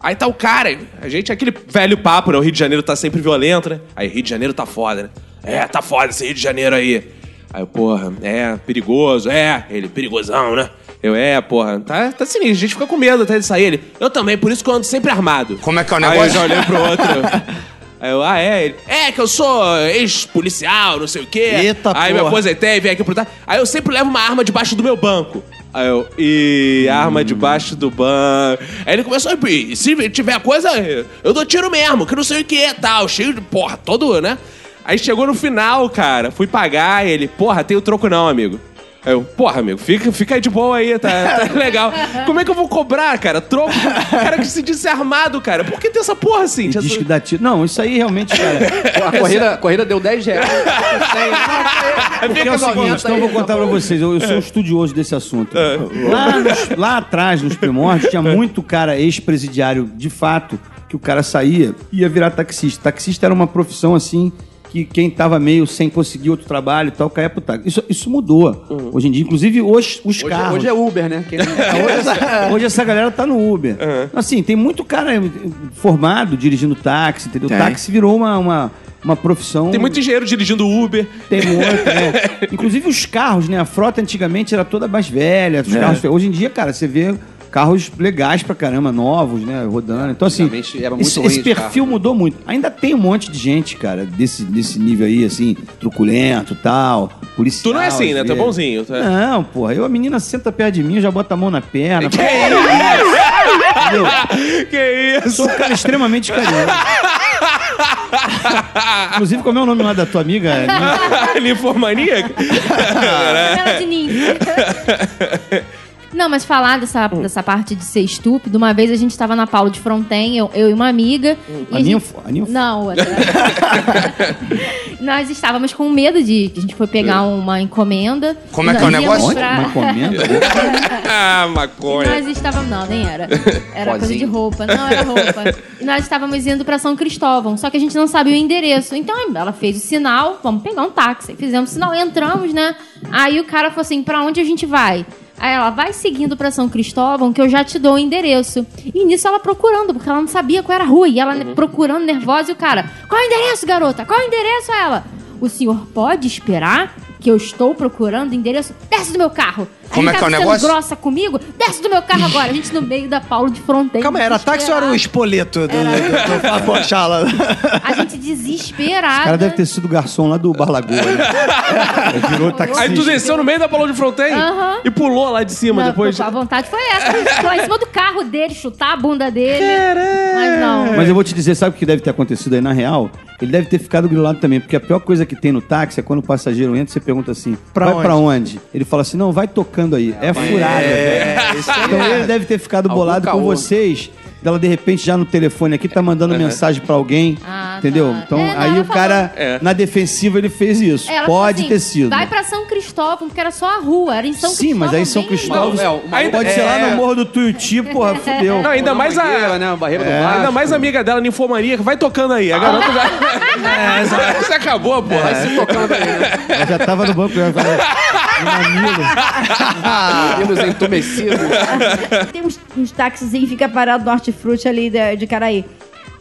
Aí tá o cara, a gente, aquele velho papo, né? O Rio de Janeiro tá sempre violento, né? Aí, Rio de Janeiro tá foda, né? É, tá foda esse Rio de Janeiro aí. Aí, porra, é, perigoso, é, ele, perigosão, né? Eu, é, porra, tá, tá sinistro, a gente fica com medo até de sair ele. Eu também, por isso que eu ando sempre armado. Como é que é o Aí eu negócio? já olhei pro outro. Aí eu, ah, é? Ele, é que eu sou ex-policial, não sei o quê. Eita, Aí me porra. aposentei, vim aqui pro. Aí eu sempre levo uma arma debaixo do meu banco. Aí eu, e arma debaixo do banco. Aí ele começou, e se tiver coisa, eu dou tiro mesmo, que não sei o que tal. Cheio de, porra, todo, né? Aí chegou no final, cara, fui pagar ele, porra, tem o troco não, amigo. Aí eu, porra, amigo, fica, fica aí de boa aí, tá, tá legal. Como é que eu vou cobrar, cara? Troco, cara que se disse armado, cara. Por que tem essa porra assim? Diz que dá tiro. Não, isso aí realmente, cara. A corrida, a corrida deu 10 reais. Porque é o seguinte, então eu vou contar pra vocês. Eu, eu sou um estudioso desse assunto. Lá, nos- lá atrás, nos primórdios, tinha muito cara ex-presidiário, de fato, que o cara saía e ia virar taxista. Taxista era uma profissão assim que quem tava meio sem conseguir outro trabalho e tal, caía pro táxi. Isso, isso mudou. Hoje em dia, inclusive, os, os Hoje, carros. hoje é Uber, né? Quem- É, hoje, essa, hoje essa galera tá no Uber. Assim, tem muito cara formado dirigindo táxi, entendeu? Tem. Táxi virou uma, uma, uma profissão. Tem muito engenheiro dirigindo Uber. Tem muito, né? Inclusive os carros, né? A frota antigamente era toda mais velha. É. Os carros, hoje em dia, cara, você vê carros legais pra caramba, novos, né? Rodando. Então, assim, Antigamente era muito esse, esse de perfil carro. mudou muito. Ainda tem um monte de gente, cara, desse, desse nível aí, assim, truculento e tal, policial. Tu não é assim, né? Tu é bonzinho. Tu é... Não, porra. Eu, a menina senta perto de mim, já bota a mão na perna. Que Entendeu? Que isso? Sou um cara extremamente carinhoso. Inclusive, como é o nome lá da tua amiga? Ninfomaníaca? Isabela Diniz. Não, mas falar dessa, dessa parte de ser estúpido, uma vez a gente tava na Paulo de Fronten, eu, eu e uma amiga. e A gente- ninfo? A ninfo? Não, outra. Nós estávamos com medo de. A gente foi pegar uma encomenda. Como é que é o negócio? pra- Uma encomenda? ah, maconha. Nós estávamos. Não, nem era. Era coisa Pozinho. de roupa. Não, era roupa. E nós estávamos indo pra São Cristóvão. Só que a gente não sabia o endereço. Então ela fez o sinal, vamos pegar um táxi. Fizemos o sinal, entramos, né? Aí o cara falou assim: pra onde a gente vai? Aí ela vai seguindo pra São Cristóvão, que eu já te dou o endereço. E nisso ela procurando, porque ela não sabia qual era a rua. E ela né, procurando, nervosa, e o cara: Qual é o endereço, garota? Qual é o endereço? Ela: O senhor pode esperar? Que eu estou procurando o endereço. Desce do meu carro. Como é gente que é o tá negócio? grossa comigo. Desce do meu carro agora. A gente no meio da Paulo de Fronteira. Calma era táxi ou era o espoleto do, do, do? A gente desesperada. O cara deve ter sido garçom lá do Bar Lagoa. Né? Virou taxista. Aí tu desceu no meio da Palão de Fronten Aham. e pulou lá de cima Não, depois. A vontade foi essa. Pular em cima do carro dele, chutar a bunda dele. Mas não. Mas eu vou te dizer, sabe o que deve ter acontecido aí na real? Ele deve ter ficado grilado também, porque a pior coisa que tem no táxi é quando o passageiro entra, você pergunta assim, Pra vai onde? pra onde? Ele fala assim, não, vai tocando aí. É furada. velho. aí Então é. ele deve ter ficado Algum bolado com caô. vocês, dela de repente já no telefone aqui tá mandando mensagem pra alguém, Ah, entendeu? tá. Então É, não, aí ela o cara, É. na defensiva, ele fez isso. Ela falou Pode assim, ter sido. Vai pra São Cristóvão, porque era só a rua. Era em São Sim, mas aí São bem- Cristóvão... É, uma- Pode ser lá É. no Morro do Tuiuti, porra, fudeu. Não, ainda mais a. né? A barreira do Ainda mais a amiga dela, ninfomaníaca, vai tocando aí. A garota já. É, Você acabou, pô. Vai se tocando aí, né? Ela já tava no banco, já tava no mamilo. Pelos entumecidos. Tem uns, uns táxizinhos fica parado no hortifruti ali de, de Caraí.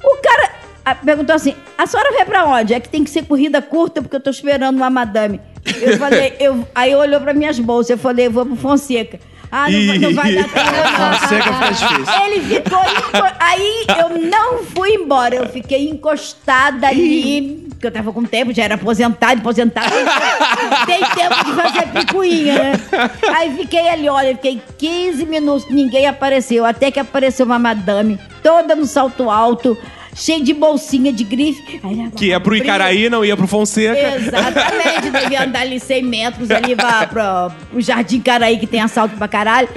O cara ah, perguntou assim: a senhora vai pra onde? É que tem que ser corrida curta porque eu tô esperando uma madame. Eu falei, eu, aí olhou pra minhas bolsas, eu falei, eu vou pro Fonseca. Ah, não, não vai dar tempo. Fica difícil. Ele ficou. Aí eu não fui embora, eu fiquei encostada ali, porque eu tava com tempo, já era aposentada, aposentada. Tem tempo de fazer picuinha, né? Aí fiquei ali, olha, fiquei 15 minutos, ninguém apareceu, até que apareceu uma madame, toda no salto alto, cheia de bolsinha de grife. Aí Que ia pro Icaraí, não ia pro Fonseca. Exatamente, devia andar ali 100 metros ali pra, pra, pro Jardim Caraí, que tem assalto pra caralho.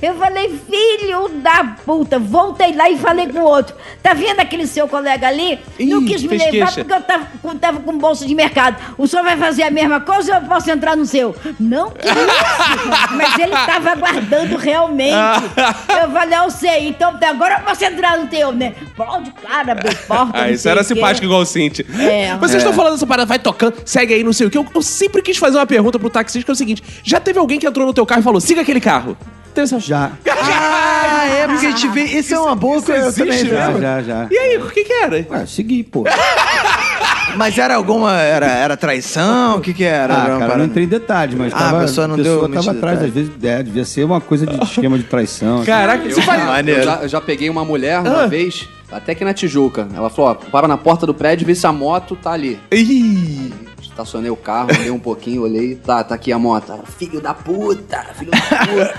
Eu falei, filho da puta, voltei lá e falei com o outro. Tá vendo aquele seu colega ali? não Ih, quis me levar queixa. porque eu tava, com- tava com bolsa de mercado. O senhor vai fazer a mesma coisa ou eu posso entrar no seu? Não, que isso? Mas ele tava aguardando realmente. Eu falei, eu sei, então agora eu posso entrar no teu, né? Pode, cara, porta. Ah, isso era simpático igual o Cinti. É. Vocês estão falando dessa parada, vai tocando, segue aí, não sei o que. Eu, eu sempre quis fazer uma pergunta pro taxista, que é o seguinte: já teve alguém que entrou no teu carro e falou, siga aquele carro? Teve essa... Já, Ah, é, porque a gente vê. Isso é uma boa isso coisa existe mesmo? né? já, já. E aí, o que que era? Ué, segui, pô. Mas era alguma. Era, era traição? O que que era? Ah, cara, eu não entrei em detalhes, mas Ah, tava, a pessoa não deu pessoa muito tava atrás, detalhe. às vezes, é, devia ser uma coisa de esquema de traição. Caraca, você vai... Maneiro. Eu já, eu já peguei uma mulher Ah. uma vez, até que na Tijuca. Ela falou, ó, para na porta do prédio e vê se a moto tá ali. Ih, Estacionei o carro, olhei um pouquinho, olhei, tá, tá aqui a moto. Filho da puta, filho da puta.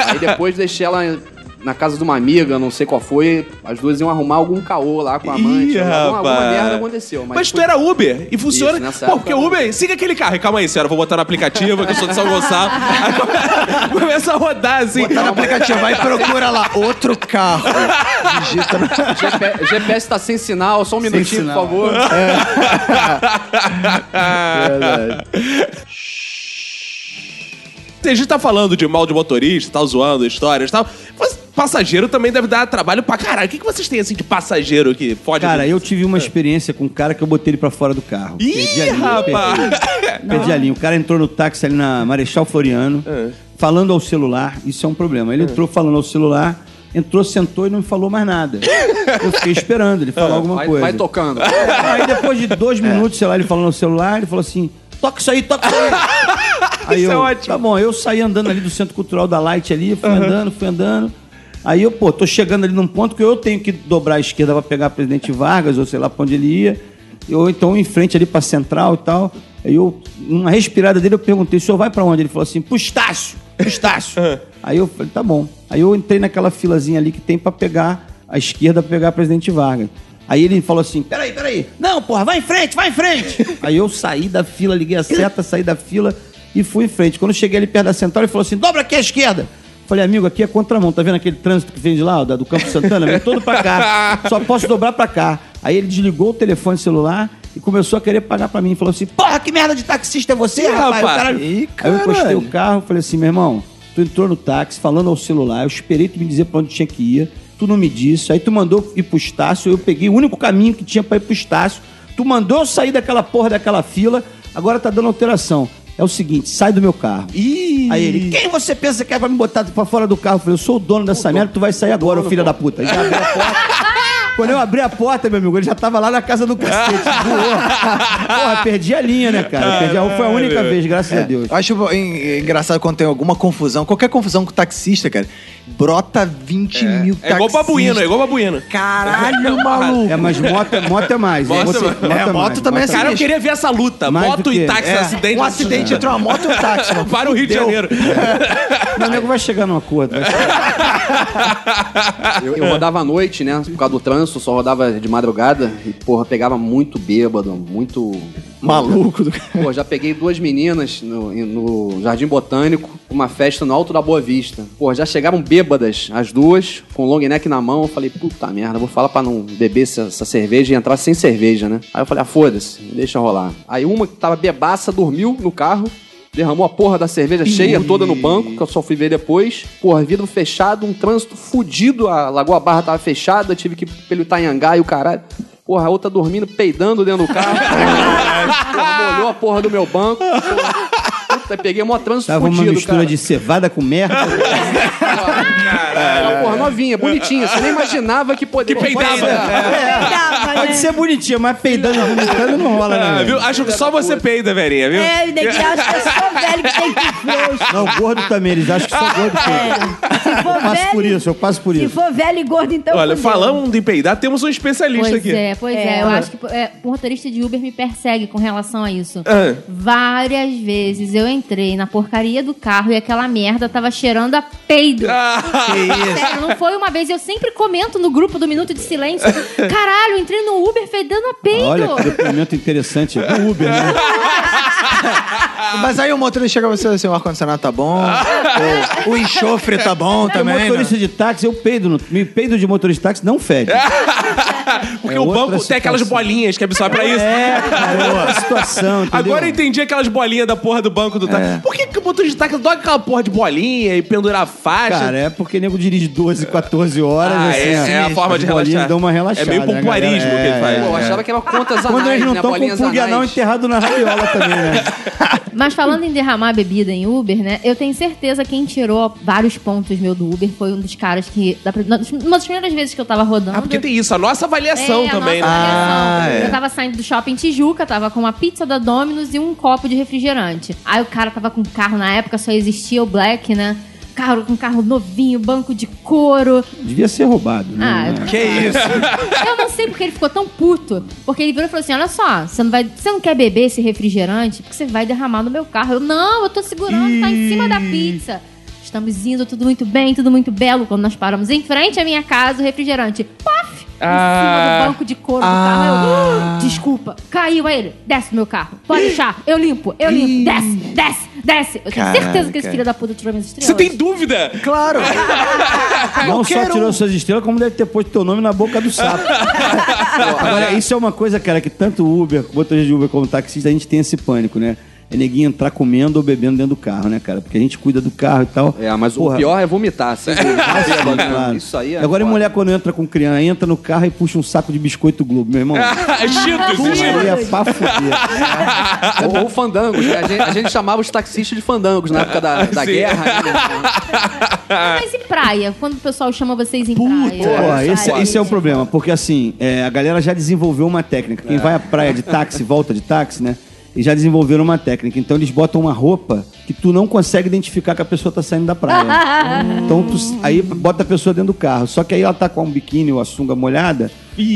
Aí depois deixei ela na casa de uma amiga, não sei qual foi. As duas iam arrumar algum caô lá com a amante. Ih, alguma, alguma merda aconteceu. Mas, Mas tu foi- era Uber e funciona. Isso, Pô, época porque Uber, siga aquele carro. E calma aí, senhora, vou botar no aplicativo, que eu sou de São Gonçalo. Aí come- começa a rodar assim. Tá no aplicativo, vai e procura lá, outro carro. Digita no... GP- GPS tá sem sinal, só um minutinho, sinal. por favor. A gente tá falando de mal de motorista, tá zoando histórias e tal. Mas passageiro também deve dar trabalho pra caralho. O que, que vocês têm assim de passageiro que pode. Cara, eu tive uma experiência com um cara que eu botei ele pra fora do carro. Perdi Ih, a linha, rapaz! Perdi, perdi a linha. O cara entrou no táxi ali na Marechal Floriano, É. falando ao celular. Isso é um problema. Ele entrou falando ao celular, entrou, sentou e não me falou mais nada. Eu fiquei esperando ele falar alguma Vai, coisa. vai tocando. Aí depois de dois minutos, sei lá, ele falando no celular, ele falou assim: toca isso aí, toca isso aí. Aí Isso eu, é ótimo. Tá bom, eu saí andando ali do Centro Cultural da Light ali, fui andando, fui andando. Aí eu, pô, tô chegando ali num ponto que eu tenho que dobrar à esquerda pra pegar Presidente Vargas, ou sei lá pra onde ele ia. Ou então em frente ali pra Central e tal. Aí eu, uma respirada dele, eu perguntei, o senhor vai pra onde? Ele falou assim, pro Estácio, pro Estácio. Aí eu falei, tá bom. Aí eu entrei naquela filazinha ali que tem pra pegar à esquerda pra pegar Presidente Vargas. Aí ele falou assim: peraí, peraí. Não, porra, vai em frente, vai em frente. Aí eu saí da fila, liguei a seta, saí da fila e fui em frente. Quando eu cheguei ali perto da central, ele falou assim: dobra aqui à esquerda. Falei, amigo, aqui é contramão. Tá vendo aquele trânsito que vem de lá, do Campo Santana? Vem todo pra cá. Só posso dobrar pra cá. Aí ele desligou o telefone celular e começou a querer pagar pra mim. Falou assim: porra, que merda de taxista é você, Ih, rapaz? Rapaz. Ih, Aí eu encostei o carro falei assim, meu irmão, tu entrou no táxi falando ao celular, eu esperei tu me dizer pra onde tinha que ir, tu não me disse, aí tu mandou ir pro Estácio, eu peguei o único caminho que tinha pra ir pro Estácio, tu mandou eu sair daquela porra daquela fila, agora tá dando alteração. É o seguinte, sai do meu carro. Ih! Aí ele, quem você pensa que é pra me botar pra fora do carro? Eu falei, eu sou o dono dessa merda, tu vai sair agora, ô filho da puta. Abriu a porta. Quando eu abri a porta, meu amigo, ele já tava lá na casa do cacete. Voou. Porra, perdi a linha, né, cara? Perdi a... Foi a única vez, graças a Deus. Eu acho en- engraçado quando tem alguma confusão, qualquer confusão com taxista, cara. Brota 20 mil É igual babuíno, é igual babuíno. Caralho, maluco. É, mas moto, é- moto é mais. Moto Moto- é mais. moto É, moto também é Cara, eu queria ver essa luta. Mais Moto e táxi, É, acidente. um acidente entre uma moto e um táxi. mano. Para o Rio de. Janeiro. Meu nego vai chegar num acordo. vai chegar. Eu, eu rodava à noite, né? Por causa do trânsito, só rodava de madrugada e, porra, pegava muito bêbado, muito. Maluco do Pô, já peguei duas meninas no, no Jardim Botânico, uma festa no Alto da Boa Vista. Pô, já chegaram bêbadas, as duas, com long neck na mão. Eu falei, puta merda, vou falar pra não beber essa, essa cerveja e entrar sem cerveja, né? Aí eu falei, ah, foda-se, deixa rolar. Aí uma que tava bebaça dormiu no carro. Derramou a porra da cerveja cheia toda no banco, que eu só fui ver depois. Porra, vidro fechado, um trânsito fudido. A Lagoa Barra tava fechada, tive que ir pelo Itanhangá e o caralho. Porra, a outra dormindo, peidando dentro do carro. porra, molhou a porra do meu banco. Porra, puta, peguei mó trânsito Tava uma fudido, mistura cara. de cevada com merda. Ela, porra, novinha, bonitinha. Você nem imaginava que poderia. Que peidava. Peidava, Pode né? ser bonitinha, mas peidando e vomitando não rola, Ah, né? viu? Acho que só você peida, velhinha, viu? É, daqui acha que é só velho que tem que frouxo. Não, gordo também, eles acham que só gordo peida. Se for Eu passo velho, por isso, eu passo por se isso. for velho e gordo, então. Olha, falando em peidar, temos um especialista Pois aqui. é, pois é. Eu acho que é, o motorista de Uber me persegue com relação a isso. Ah. Várias vezes eu entrei na porcaria do carro e aquela merda tava cheirando a peido. Ah, Sério, não foi uma vez. Eu sempre comento no grupo do Minuto de Silêncio. Caralho, entrei no Uber fedendo a peido. Olha que depoimento interessante do Uber, né? Mas aí o motorista chega pra você assim, o ar-condicionado tá bom, o, o enxofre tá bom O também, né? motorista de táxi, eu peido. No, me peido de motorista de táxi não fede. Porque É o banco tem aquelas situação. bolinhas que absorvem pra isso. É, cara, é situação, entendeu? Agora eu entendi aquelas bolinhas da porra do banco do táxi. Por que, que o motorista de táxi adora aquela porra de bolinha e pendurar a faixa? Cara, é porque nego dirige 12, 14 horas. Ah, assim, é, é a forma de relaxar. dão uma relaxada. É meio né, pompoarismo galera? que ele faz. Pô, eu É, achava que era contas Quando anais, eles não né? estão com Bolinhas o anais. enterrado na rabiola também, né? Mas falando em derramar bebida em Uber, né? Eu tenho certeza que quem tirou vários pontos meu do Uber foi um dos caras que. da- Uma das primeiras vezes que eu tava rodando. Ah, porque tem isso, a nossa avaliação É, a também, nossa né? avaliação. Ah, é. Eu tava saindo do shopping Tijuca, tava com uma pizza da Domino's e um copo de refrigerante. Aí o cara tava com carro, na época só existia o Black, né? Carro com um carro novinho, banco de couro. Devia ser roubado, Ah, né? Que isso? Eu não sei porque ele ficou tão puto. Porque ele virou e falou assim: olha só, você não, vai, você não quer beber esse refrigerante? Porque você vai derramar no meu carro. Eu, não, eu tô segurando, tá em cima da pizza. Estamos indo, tudo muito bem, tudo muito belo. Quando nós paramos em frente à minha casa, o refrigerante, paf! Em Ah. cima do banco de couro do carro. Eu, "Ah, desculpa. Caiu aí ele. Desce do meu carro. Pode deixar. Eu limpo, eu limpo. Desce, desce, desce. Eu tenho certeza que esse Caraca. filho da puta tirou minhas estrelas. Você tem dúvida? Claro. Não só tirou um. suas estrelas, como deve ter posto teu nome na boca do sapo. Agora, isso é uma coisa, cara, que tanto o Uber, motorista de Uber como taxista, a gente tem esse pânico, né? É neguinho entrar comendo ou bebendo dentro do carro, né, cara? Porque a gente cuida do carro e tal. É, mas Porra, o pior é vomitar. Assim, Sim, claro. Isso aí é. Agora, foda. mulher quando entra com criança, entra no carro e puxa um saco de biscoito Globo, meu irmão. Cheetos, Aí Cheetos. é pra fuder. Ou, ou fandangos. né? A gente, a gente chamava os taxistas de fandangos na época da, da Sim. guerra. né? Mas e praia? Quando o pessoal chama vocês em Porra, praia? esse, Ai, esse é o problema, porque assim, é, a galera já desenvolveu uma técnica. Quem vai à praia de táxi, volta de táxi, né? E já desenvolveram uma técnica. Então eles botam uma roupa que tu não consegue identificar que a pessoa tá saindo da praia. então tu, aí bota a pessoa dentro do carro. Só que aí ela tá com um biquíni ou a sunga molhada.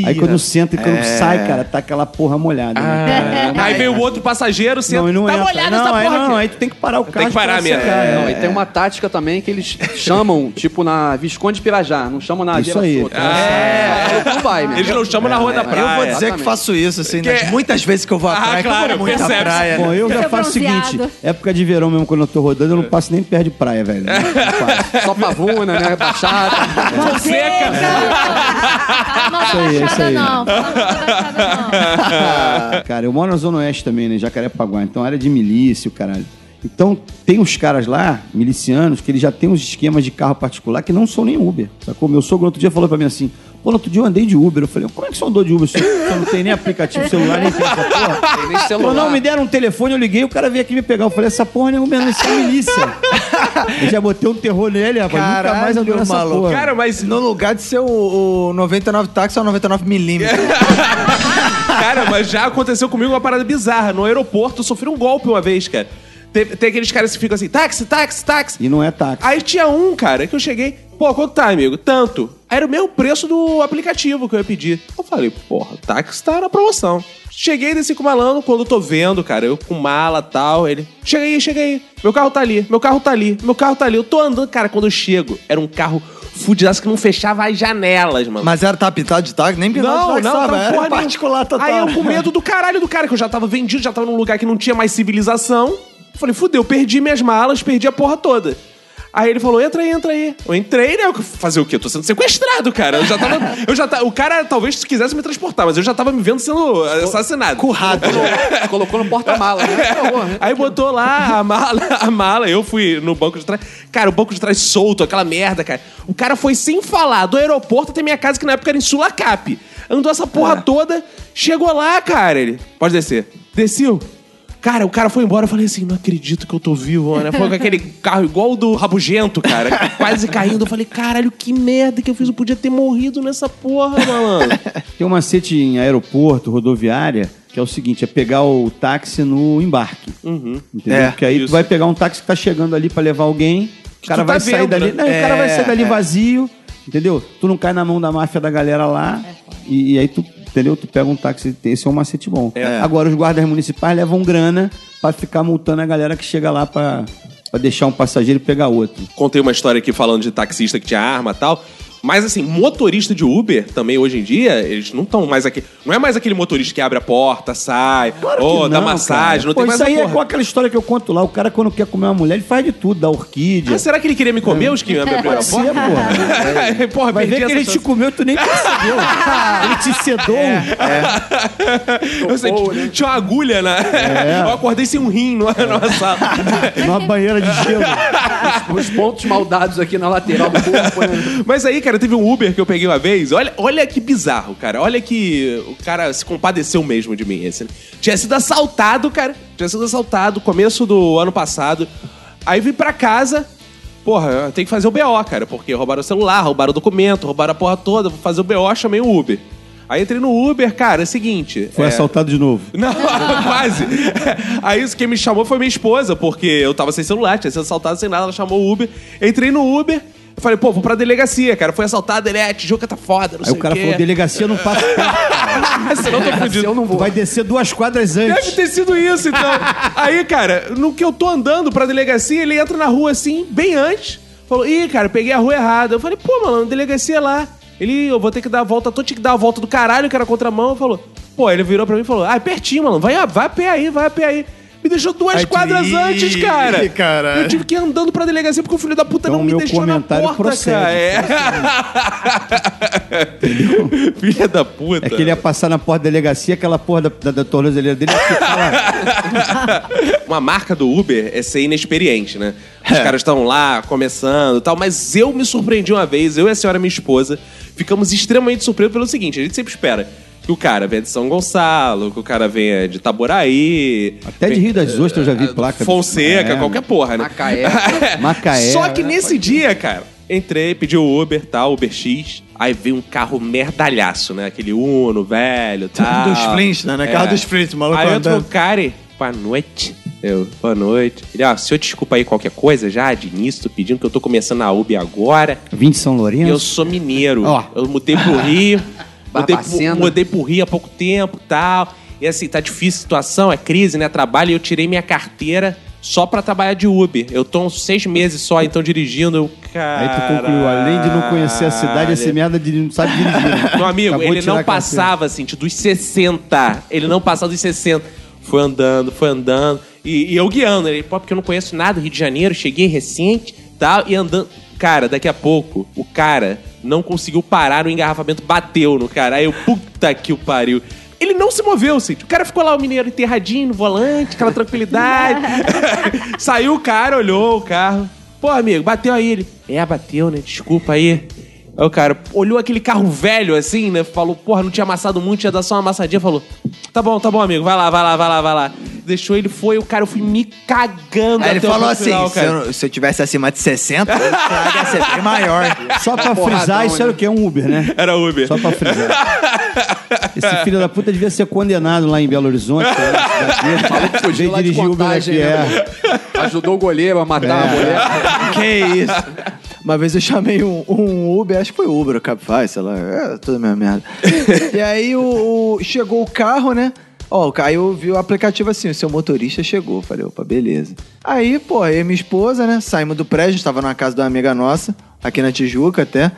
aí quando senta e quando sai, cara, tá aquela porra molhada. né? Aí vem o outro passageiro, senta. Não, não tá entra. molhado não, essa aí porra não, aqui. aí tu tem que parar o carro. que parar mesmo. É, é. não, e tem uma tática também que eles chamam, tipo, na Visconde Pirajá. Não chamam na Isso aí. Solta. É. Não vai, mesmo. Eles não chamam na rua da praia. Eu vou dizer que faço isso, assim, Que- nas muitas vezes que eu vou à Ah, praia, eu claro, vou muito à praia. Bom, eu já faço o seguinte: época de verão mesmo, quando eu tô rodando, eu não passo nem perto de praia, velho. Só pavuna, né? Baixada. Seca. Não, Isso aí, isso aí. não. Não, não. Ah, cara, eu moro na Zona Oeste também, né? Jacarepaguá. Então, área de milícia, o caralho. Então, tem uns caras lá, milicianos, que eles já têm uns esquemas de carro particular que não são nem Uber. Sacou? Meu sogro outro dia falou pra mim assim: pô, no outro dia eu andei de Uber. Eu falei: como é que você andou de Uber? Você não tem nem aplicativo celular, nem tem essa porra. Tem nem Falou, celular. não, me deram um telefone, eu liguei, o cara veio aqui me pegar. Eu falei, essa porra não é Uber, isso é milícia. eu já botei um terror nele, rapaz. nunca mais andou nessa maluco. porra. Cara, mas. No lugar de ser o, o 99 táxi, é o 99 milímetros. Cara, mas já aconteceu comigo uma parada bizarra. No aeroporto, eu sofri um golpe uma vez, cara. Tem, tem aqueles caras que ficam assim, táxi, táxi, táxi. E não é táxi. Aí tinha um, cara, que eu cheguei, pô, quanto tá, amigo? Tanto. Aí era o mesmo preço do aplicativo que eu ia pedir. Eu falei, porra, táxi tá na promoção. Cheguei desse com o malandro, quando eu tô vendo, cara, eu com mala e tal, ele, chega aí, chega aí, meu carro tá ali, meu carro tá ali, meu carro tá ali. Eu tô andando, cara, quando eu chego, era um carro fudidaço que não fechava as janelas, mano. Mas era tapitado de táxi? Nem pintado de Não, táxi, não, não, Era porra particular total. Aí eu com medo do caralho do cara, que eu já tava vendido, já tava num lugar que não tinha mais civilização. Eu falei, fudeu, perdi minhas malas, perdi a porra toda. Aí ele falou, entra aí, entra aí. Eu entrei, né? Eu Fazer o quê? Eu tô sendo sequestrado, cara. Eu já tava. Eu já tava o cara talvez quisesse me transportar, mas eu já tava me vendo sendo assassinado. Currado. Colocou no porta-mala, né? Né? Aí botou lá a mala, a mala, eu fui no banco de trás. Cara, o banco de trás solto, aquela merda, cara. O cara foi sem falar do aeroporto até minha casa, que na época era em Sulacap. Andou essa porra toda, chegou lá, cara. Ele, pode descer. Desceu. Cara, o cara foi embora, eu falei assim, não acredito que eu tô vivo, né? Foi com aquele carro igual o do Rabugento, cara, quase caindo. Eu falei, caralho, que merda que eu fiz, eu podia ter morrido nessa porra, malandro. Tem um macete em aeroporto, rodoviária, que é o seguinte: é pegar o táxi no embarque. Entendeu? É, Porque aí isso. tu vai pegar um táxi que tá chegando ali pra levar alguém, o cara tu tá vai sair vendo, dali. né? Não, o cara vai É, sair dali é. vazio, entendeu? Tu não cai na mão da máfia da galera lá. e, e aí tu, entendeu? Tu pega um táxi. Esse é um macete bom. Agora, os guardas municipais levam grana pra ficar multando a galera que chega lá pra deixar um passageiro e pegar outro. Contei uma história aqui falando de taxista que tinha arma e tal. Mas assim, motorista de Uber também hoje em dia, eles não estão mais aqui. Não é mais aquele motorista que abre a porta, sai, Claro ou que dá não, massagem, cara. não Pô, tem mais Isso aí é porra. igual aquela história que eu conto lá. O cara, quando quer comer uma mulher, ele faz de tudo, dá orquídea. Ah, será que ele queria me comer, os que abrem a Pode ser, porta? porra. Porra, Vai ver que ele te comeu, tu nem percebeu. ele te sedou. Eu sei, né? Tinha uma agulha na. É. Eu acordei sem um rim numa, numa sala. Numa banheira de gelo. Os pontos maldados aqui na lateral do corpo, né? Mas aí, cara, teve um Uber que eu peguei uma vez. Olha, olha que bizarro, cara. Olha que o cara se compadeceu mesmo de mim. Esse, né? Tinha sido assaltado, cara. Tinha sido assaltado começo do ano passado. Aí vim pra casa. Porra, tenho que fazer o BO, cara, porque roubaram o celular, roubaram o documento, roubaram a porra toda. Vou fazer o BO, chamei o Uber. Aí entrei no Uber, cara, é o seguinte. Foi é, assaltado de novo. Não, quase. Aí quem me chamou foi minha esposa, porque eu tava sem celular, tinha sido assaltado sem nada, ela chamou o Uber. Entrei no Uber, eu falei, pô, vou pra delegacia, cara. Foi assaltado, ele é, Tijuca tá foda, não Aí sei o cara quê. falou, delegacia não passa. Senão eu tô fudido. Eu não Tu vou. vai descer duas quadras Deve antes. ter sido isso, então. Aí, cara, no que eu tô andando pra delegacia, ele entra na rua assim, bem antes. Falou, ih, cara, peguei a rua errada. Eu falei, pô, mano, delegacia lá. Ele, eu vou ter que dar a volta, tô tinha que dar a volta do caralho, que era contramão. Falou, pô, ele virou pra mim e falou, ah, é pertinho, mano, vai, vai a pé aí, vai a pé aí. Me deixou duas tu- quadras Ih, antes, cara. caralho. Eu tive que ir andando pra delegacia porque o filho da puta Então, não me deixou na comentário porta, procede, cara. É. Filha da puta. É que ele ia passar na porta da delegacia, aquela porra da, da, da tornozeleira dele ia ficar lá. Uma marca do Uber é ser inexperiente, né? Os caras estão lá começando e tal, mas eu me surpreendi uma vez, eu e a senhora, minha esposa, ficamos extremamente surpresos pelo seguinte: a gente sempre espera que o cara venha de São Gonçalo, que o cara venha de Taboraí. Até de Rio das Ostras eu já vi placa. Fonseca, É. qualquer porra, né? Macaé. Macaé. Só que nesse dia, cara, entrei, pedi o Uber, tal, Uber X. Aí veio um carro merdalhaço, né? Aquele Uno, velho, tal. Dos Flintstones, né? Carro dos Flintstones, maluco Aí eu tô, andando. cara, boa noite. Eu, boa noite. Ele, ó, senhor, desculpa aí qualquer coisa já de início, tô pedindo que eu tô começando a Uber agora. Vim de São Lourenço. eu sou mineiro. Ó. Eu mudei pro Rio. mudei, pro, Barbacena. mudei pro Rio há pouco tempo tal. E assim, tá difícil a situação, é crise, né? Trabalho. E eu tirei minha carteira só pra trabalhar de Uber. Eu tô uns seis meses só, então, dirigindo. Eu, Aí tu concluiu, além de não conhecer a cidade, esse merda de não sabe dirigir. né? Meu amigo, Acabou ele não passava, assim, tipo, dos 60. Ele não passava dos 60. Foi andando, foi andando. E, e eu guiando. Ele, pô, porque eu não conheço nada do Rio de Janeiro, cheguei recente tal, e andando. Cara, daqui a pouco, o cara não conseguiu parar no engarrafamento, bateu no cara. Aí eu, puta que o pariu. Ele não se moveu, Cid. O cara ficou lá, o mineiro enterradinho no volante, aquela tranquilidade. Saiu o cara, olhou o carro. Pô, amigo, bateu aí ele. É, bateu, né? Desculpa aí. Aí o cara olhou aquele carro velho assim, né? Falou, porra, não tinha amassado muito, tinha dado só uma amassadinha. Falou, tá bom, tá bom, amigo, vai lá, vai lá, vai lá, vai lá. Deixou ele, foi, o cara, eu fui me cagando Aí ele falou assim: final, se, eu, se eu tivesse acima de 60, o estrago ia ser bem maior. Só pra frisar, isso era o quê? Um Uber, né? Era Uber. Só pra frisar. Esse filho da puta devia ser condenado lá em Belo Horizonte. Que fugiu Veio lá de Uber contagem, aqui, né? Ajudou o goleiro a matar a mulher. que isso? Uma vez eu chamei um, um Uber, acho que foi Uber, o Cabify, sei lá, é tudo a mesma merda. e aí o, o- chegou o carro, né? Ó, aí eu vi o aplicativo assim, o seu motorista chegou. Falei, opa, beleza. Aí, pô, e minha esposa, né? Saímos do prédio, a gente tava na casa de uma amiga nossa, aqui na Tijuca até.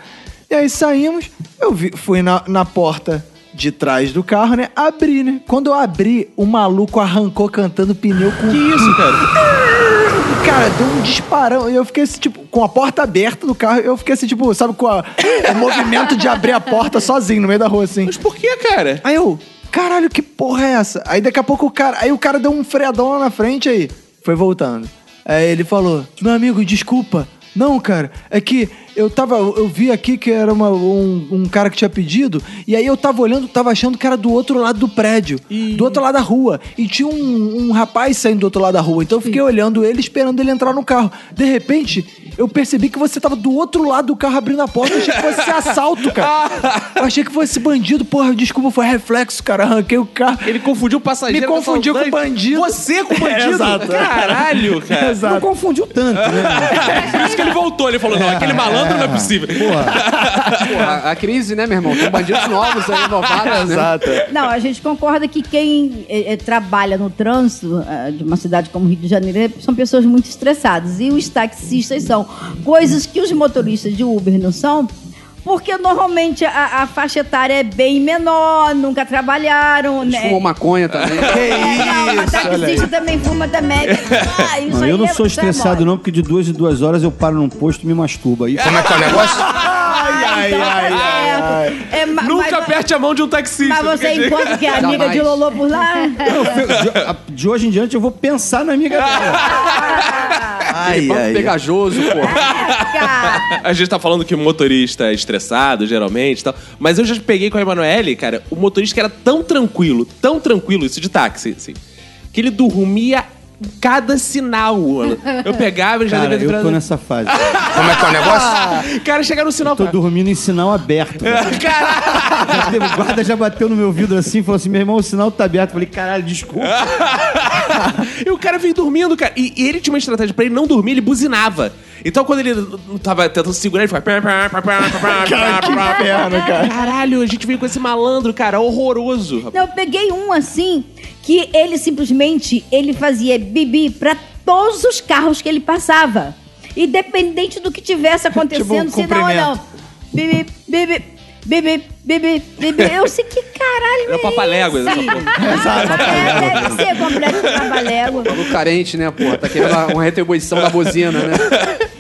E aí saímos, eu vi, fui na, na porta de trás do carro, né? Abri, né? Quando eu abri, o maluco arrancou cantando pneu com Que isso, cara? Cara, deu um disparão. E eu fiquei assim, tipo, com a porta aberta do carro, eu fiquei assim, tipo, sabe, com a- o movimento de abrir a porta sozinho no meio da rua, assim. Mas por que, cara? Aí eu, caralho, que porra é essa? Aí daqui a pouco o cara. Aí o cara deu um freadão lá na frente aí. Foi voltando. Aí ele falou: Meu amigo, desculpa. Não, cara, é que eu tava. Eu vi aqui que era uma- um, um cara que tinha pedido, e aí eu tava olhando, tava achando que era do outro lado do prédio, do outro lado da rua. E tinha um, um rapaz saindo do outro lado da rua. Então eu fiquei olhando ele, esperando ele entrar no carro. De repente, eu percebi que você tava do outro lado do carro abrindo a porta. Eu achei que fosse assalto, cara. Eu achei que fosse bandido. Porra, desculpa, foi reflexo, cara. Arranquei o carro. Ele confundiu o passageiro Me com o confundiu com assaltante. bandido. Você com bandido? Exato. Caralho, cara. Não confundiu tanto, né? Por isso que ele voltou. Ele falou, não, aquele malandro não é possível. Porra, a crise, né, meu irmão? Tem bandidos novos aí, novatos, né? Exato. Não, a gente concorda que quem eh, eh, trabalha no trânsito eh, de uma cidade como Rio de Janeiro eh, são pessoas muito estressadas. E os taxistas são coisas que os motoristas de Uber não são. Porque normalmente a, a faixa etária é bem menor, nunca trabalharam, Eles né? fumam maconha também. É, não, a taxista também fuma também. Ah, isso Não, eu não é- sou isso é estressado, não, porque de duas em duas horas eu paro num posto e me masturbo. Aí, Como é que é o negócio? Ai, Então, ai, ai, é, é, ma- Nunca mas- aperte a mão de um taxista. Mas você encontra que é amiga Jamais. de Lolô por lá? de, de hoje em diante eu vou pensar na amiga dela. Ai, Banco ai. pegajoso, porra. Cara, A gente tá falando que o motorista é estressado, geralmente e tal. Mas eu já peguei com a Emanuele, cara, o motorista que era tão tranquilo, tão tranquilo, isso de táxi, assim, que ele dormia cada sinal. Eu pegava e já Cara, devia eu tô nessa fase. Como é que é o negócio? Cara, chegar no sinal. Tô cara. dormindo em sinal aberto. cara. Caralho! O guarda já bateu no meu vidro assim e falou assim: meu irmão, o sinal tá aberto. Eu falei, caralho, desculpa. e o cara veio dormindo, cara. E, e ele tinha uma estratégia pra ele não dormir, ele buzinava. Então quando ele tava tentando segurar, ele ficava. Cara, que inferno, cara. Caralho, a gente veio com esse malandro, cara, horroroso. Não, eu peguei um assim que ele simplesmente ele fazia bibi pra todos os carros que ele passava. Independente do que tivesse acontecendo, Tipo, um se não ou não. cumprimento. Bibi, bibi, bibi, bibi, bibi. Eu sei que caralho Era é papaléguas, esse? essa É, deve ser completo papalégua. Do carente, né, porra? Tá querendo uma retribuição da buzina, né?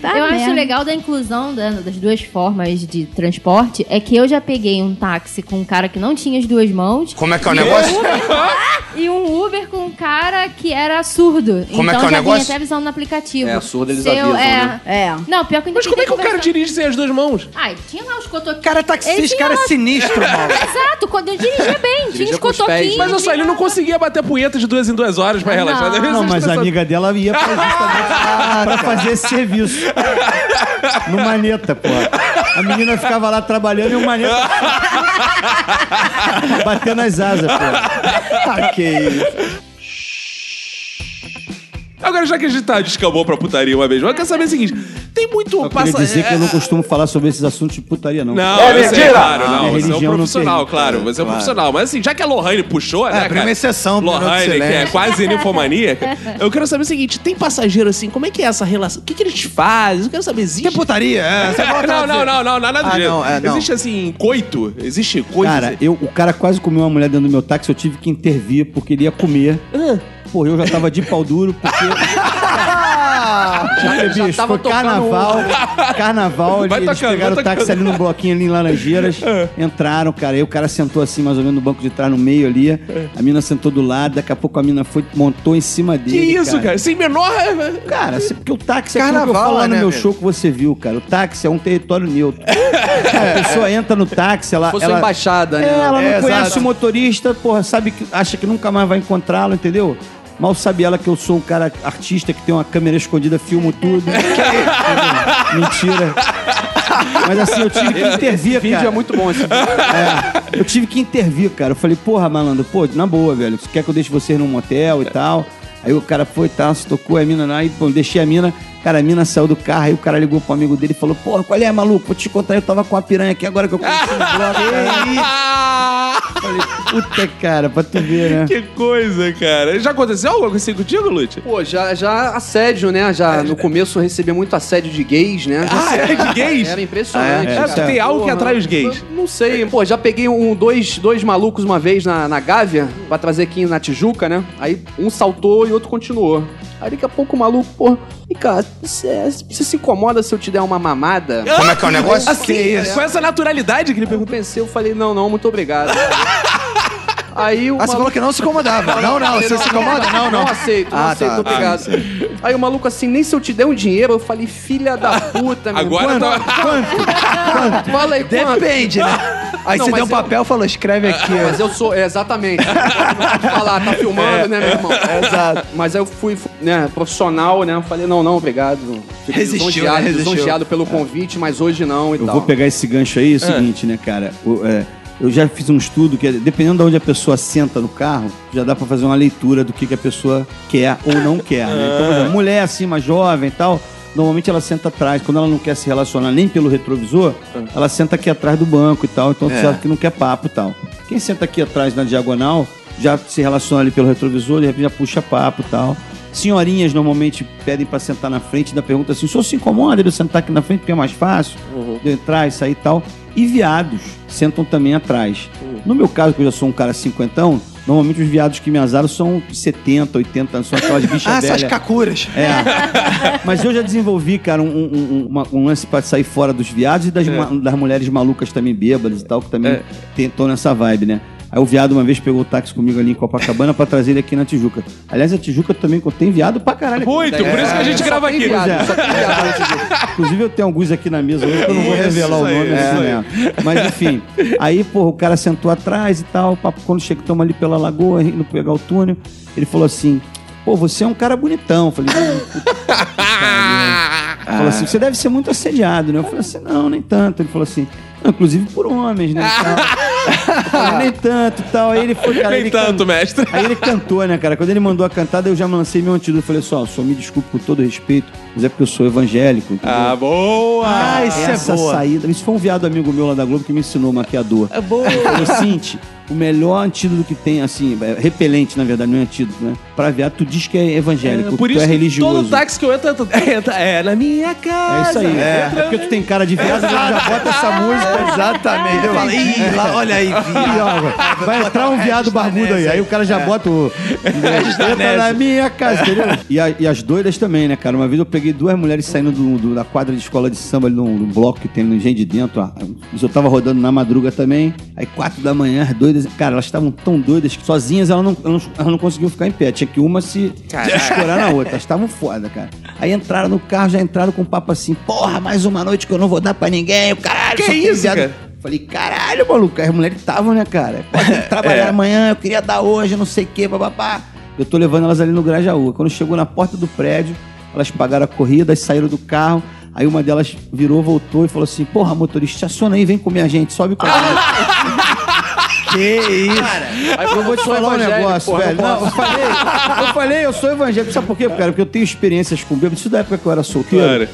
Tá eu acho merda. legal da inclusão da- das duas formas de transporte é que eu já peguei um táxi com um cara que não tinha as duas mãos Como é que é o negócio? e um Uber com um cara que era surdo. Como é então que é o já negócio? até visão no aplicativo. É, surdo eles Seu- avisam, é. né? É. Não, pior que eu ainda Mas como é que o cara dirige sem as duas mãos? Ai, tinha lá os cotoquinhos. Cara, taxista, Ele tinha cara lá- é sinistro, mano. Exato, quando eu dirigia bem, tinha Dirigia os com os pés, cotoquinhos. Mas olha só, ele não conseguia bater punheta de duas em duas horas pra Ah, relaxar. não. Deve ser Não, mas a estressante. amiga dela ia pra justamente pra fazer esse serviço. No maneta, pô. A menina ficava lá trabalhando e o maneta. batendo as asas, pô. Ah, que isso. Agora, já que a gente tá descambou pra putaria uma vez, mas eu quero saber o seguinte: tem muito Eu queria dizer que é- eu não costumo falar sobre esses assuntos de putaria, não. Não, é mentira! Claro, não, Minha você é um profissional, claro, você é um Claro. profissional. Mas assim, já que a Lohane puxou, né, abriu cara? uma exceção Lohane, que é quase ninfomaníaca. Eu quero saber o seguinte: tem passageiro assim, como é que é essa relação? O que, que eles fazem? Eu quero saber, existe. Tem putaria, é. Não, não, não, não, nada do Ah, jeito. não, é, não. Existe assim, coito? Existe coito? Cara, eu, o cara quase comeu uma mulher dentro do meu táxi, eu tive que intervir porque ele ia comer. Pô, eu já tava de pau duro, porque. Já, Porque, já bicho, tava foi carnaval. Carnaval, Vai eles tocando, pegaram o táxi tocando. ali num bloquinho ali em Laranjeiras, entraram, cara. Aí o cara sentou assim, mais ou menos no banco de trás, no meio ali. A mina sentou do lado, daqui a pouco a mina foi, montou em cima que dele. isso, cara? Sem menor. Cara, assim, porque o táxi é aquilo que eu Carnaval, falo lá no né, meu show que você viu, cara. O táxi é um território neutro. a pessoa entra no táxi, ela. Fosse ela embaixada, né? É, ela não É, conhece exato. o motorista, porra, sabe que acha que nunca mais vai encontrá-lo, entendeu? Mal sabe ela que eu sou um cara artista que tem uma câmera escondida, filmo tudo. Mentira. Mas assim, eu tive que intervir, Esse vídeo cara. é muito bom esse vídeo. É, eu tive que intervir, cara. Eu falei, porra, malandro, pô, na boa, velho. Você quer que eu deixe vocês num motel e tal? Aí o cara foi se tocou a mina lá, e pô, deixei a mina. Cara, a mina saiu do carro, aí o cara ligou pro amigo dele e falou, porra, qual é, maluco? Vou te contar, eu tava com a piranha aqui agora que eu conheci no bloco. Falei, puta, cara, pra tu ver, né? que coisa, cara. Já aconteceu algo assim contigo, Lute? Pô, já, já assédio, né? Já no começo eu recebia muito assédio de gays, né? Ah, é de gays? Era impressionante. É, É, cara. porque tem algo que atrai os gays. eu Não sei. Pô, já peguei um, dois, dois malucos uma vez na, na Gávea pra trazer aqui na Tijuca, né? Aí um saltou e outro continuou. Aí daqui a pouco o maluco, pô, e cara, você, você se incomoda se eu te der uma mamada? Como é que é o negócio? Assim, com essa naturalidade que ele Eu perguntou. pensei, eu falei, não, não, muito obrigado. Aí o Ah, você falou maluco... que não se incomodava. Não, não, você se incomoda? Não, não. Não aceito, não Ah, aceito, tá. obrigado. Aí o maluco assim, nem se eu te der um dinheiro, eu falei, filha da puta, meu Agora irmão. tá... Fala aí quanto. Depende, né? Aí Não, você mas deu um eu- papel e falou, escreve aqui. Mas eu sou, é, exatamente. Não falar, tá filmando, né, meu irmão? Exato. Mas aí eu fui, né, profissional, né? Eu falei, não, não, obrigado. Fico Resistiu, né? Resistiu. pelo convite, mas hoje não e Eu tal. vou pegar esse gancho aí, é o seguinte, né, cara? O- é, eu já fiz um estudo que, dependendo de onde a pessoa senta no carro, já dá pra fazer uma leitura do que, que a pessoa quer ou não quer. Né? Então, por exemplo, mulher assim, mais jovem e tal, normalmente ela senta atrás. Quando ela não quer se relacionar nem pelo retrovisor, ela senta aqui atrás do banco e tal. Então, você sabe que não quer papo e tal. Quem senta aqui atrás na diagonal já se relaciona ali pelo retrovisor, de repente já puxa papo e tal. Senhorinhas normalmente pedem pra sentar na frente, ainda pergunta assim: o senhor se incomoda de eu sentar aqui na frente porque é mais fácil de eu entrar e sair e tal. E viados sentam também atrás. No meu caso, que eu já sou um cara cinquentão, normalmente os viados que me azaram são 70, 80 anos, são aquelas bichas Ah, essas cacuras. É. Mas eu já desenvolvi, cara, um, um- um- uma- um lance pra sair fora dos viados e das, ma- das mulheres malucas também bêbadas e tal, que também estão nessa vibe, né? Aí o viado uma vez pegou o táxi comigo ali em Copacabana pra trazer ele aqui na Tijuca. Aliás, a Tijuca também contém viado pra caralho. aqui. Muito, por isso que a gente Só grava tem aqui. viado, é. tem viado. Inclusive eu tenho alguns aqui na mesa hoje que eu não vou Isso revelar o aí, nome, isso assim, aí. né? Mas enfim, aí, porra, o cara sentou atrás e tal, papo, quando chega, estamos ali pela lagoa, indo pegar o túnel, ele falou assim, pô, você é um cara bonitão. Eu falei. Falou assim, você deve ser muito assediado, né? Eu falei assim, não, nem tanto. Ele falou assim, inclusive por homens, né? falei, nem tanto e tal. Aí ele foi, cara, Nem ele tanto, mestre. Aí ele cantou, né, cara? Quando ele mandou a cantada, eu já lancei meu antídoto. Eu falei só, só me desculpe com todo respeito, mas é porque eu sou evangélico, entendeu? Ah, boa! Ah, isso é Essa boa. saída. Isso foi um viado amigo meu lá da Globo que me ensinou maquiador. É boa. Falou, Cinti, o melhor antídoto que tem, assim, é repelente, na verdade, não é antídoto, né? Pra viado, tu diz que é evangélico, por tu isso é que religioso. todo táxi que eu entro, entra- é na minha casa. É isso aí. É, Entra- porque tu tem cara de viado, ele já bota essa música. Exatamente. Eu falei, ih, lá, olha aí, viado. Vai entrar um viado barbudo aí. Aí o cara já bota o. Entra na minha casa, entendeu? E, a- e as doidas também, né, cara? Uma vez eu peguei duas mulheres saindo do- do- da quadra de escola de samba, ali num, num bloco que tem no Engenho de Dentro. ó. Isso eu tava rodando na madruga também. Aí, quatro da manhã, as doidas. Cara, elas estavam tão doidas que sozinhas elas não, elas não, não conseguiam ficar em pé. Tinha que uma se escorar na outra. Elas estavam foda, cara. Aí entraram no carro, já entraram com um papo assim: porra, mais uma noite que eu não vou dar pra ninguém. O caralho, Que isso, viado." cara? Falei, caralho, maluco. As mulheres estavam, né, cara? Pode trabalhar amanhã, eu queria dar hoje, não sei o quê, bababá. Eu tô levando elas ali no Grajaú. Quando chegou na porta do prédio, elas pagaram a corrida, saíram do carro. Aí uma delas virou, voltou e falou assim: Porra, motorista, estaciona aí, vem comer a gente, sobe com a gente. Que isso. Aí Eu vou te falar um negócio, porra, velho. não Não, eu falei, eu falei, eu sou evangélico. Sabe por quê, cara? Porque eu tenho experiências com bêbado. Isso da época que eu era solteiro. Claro.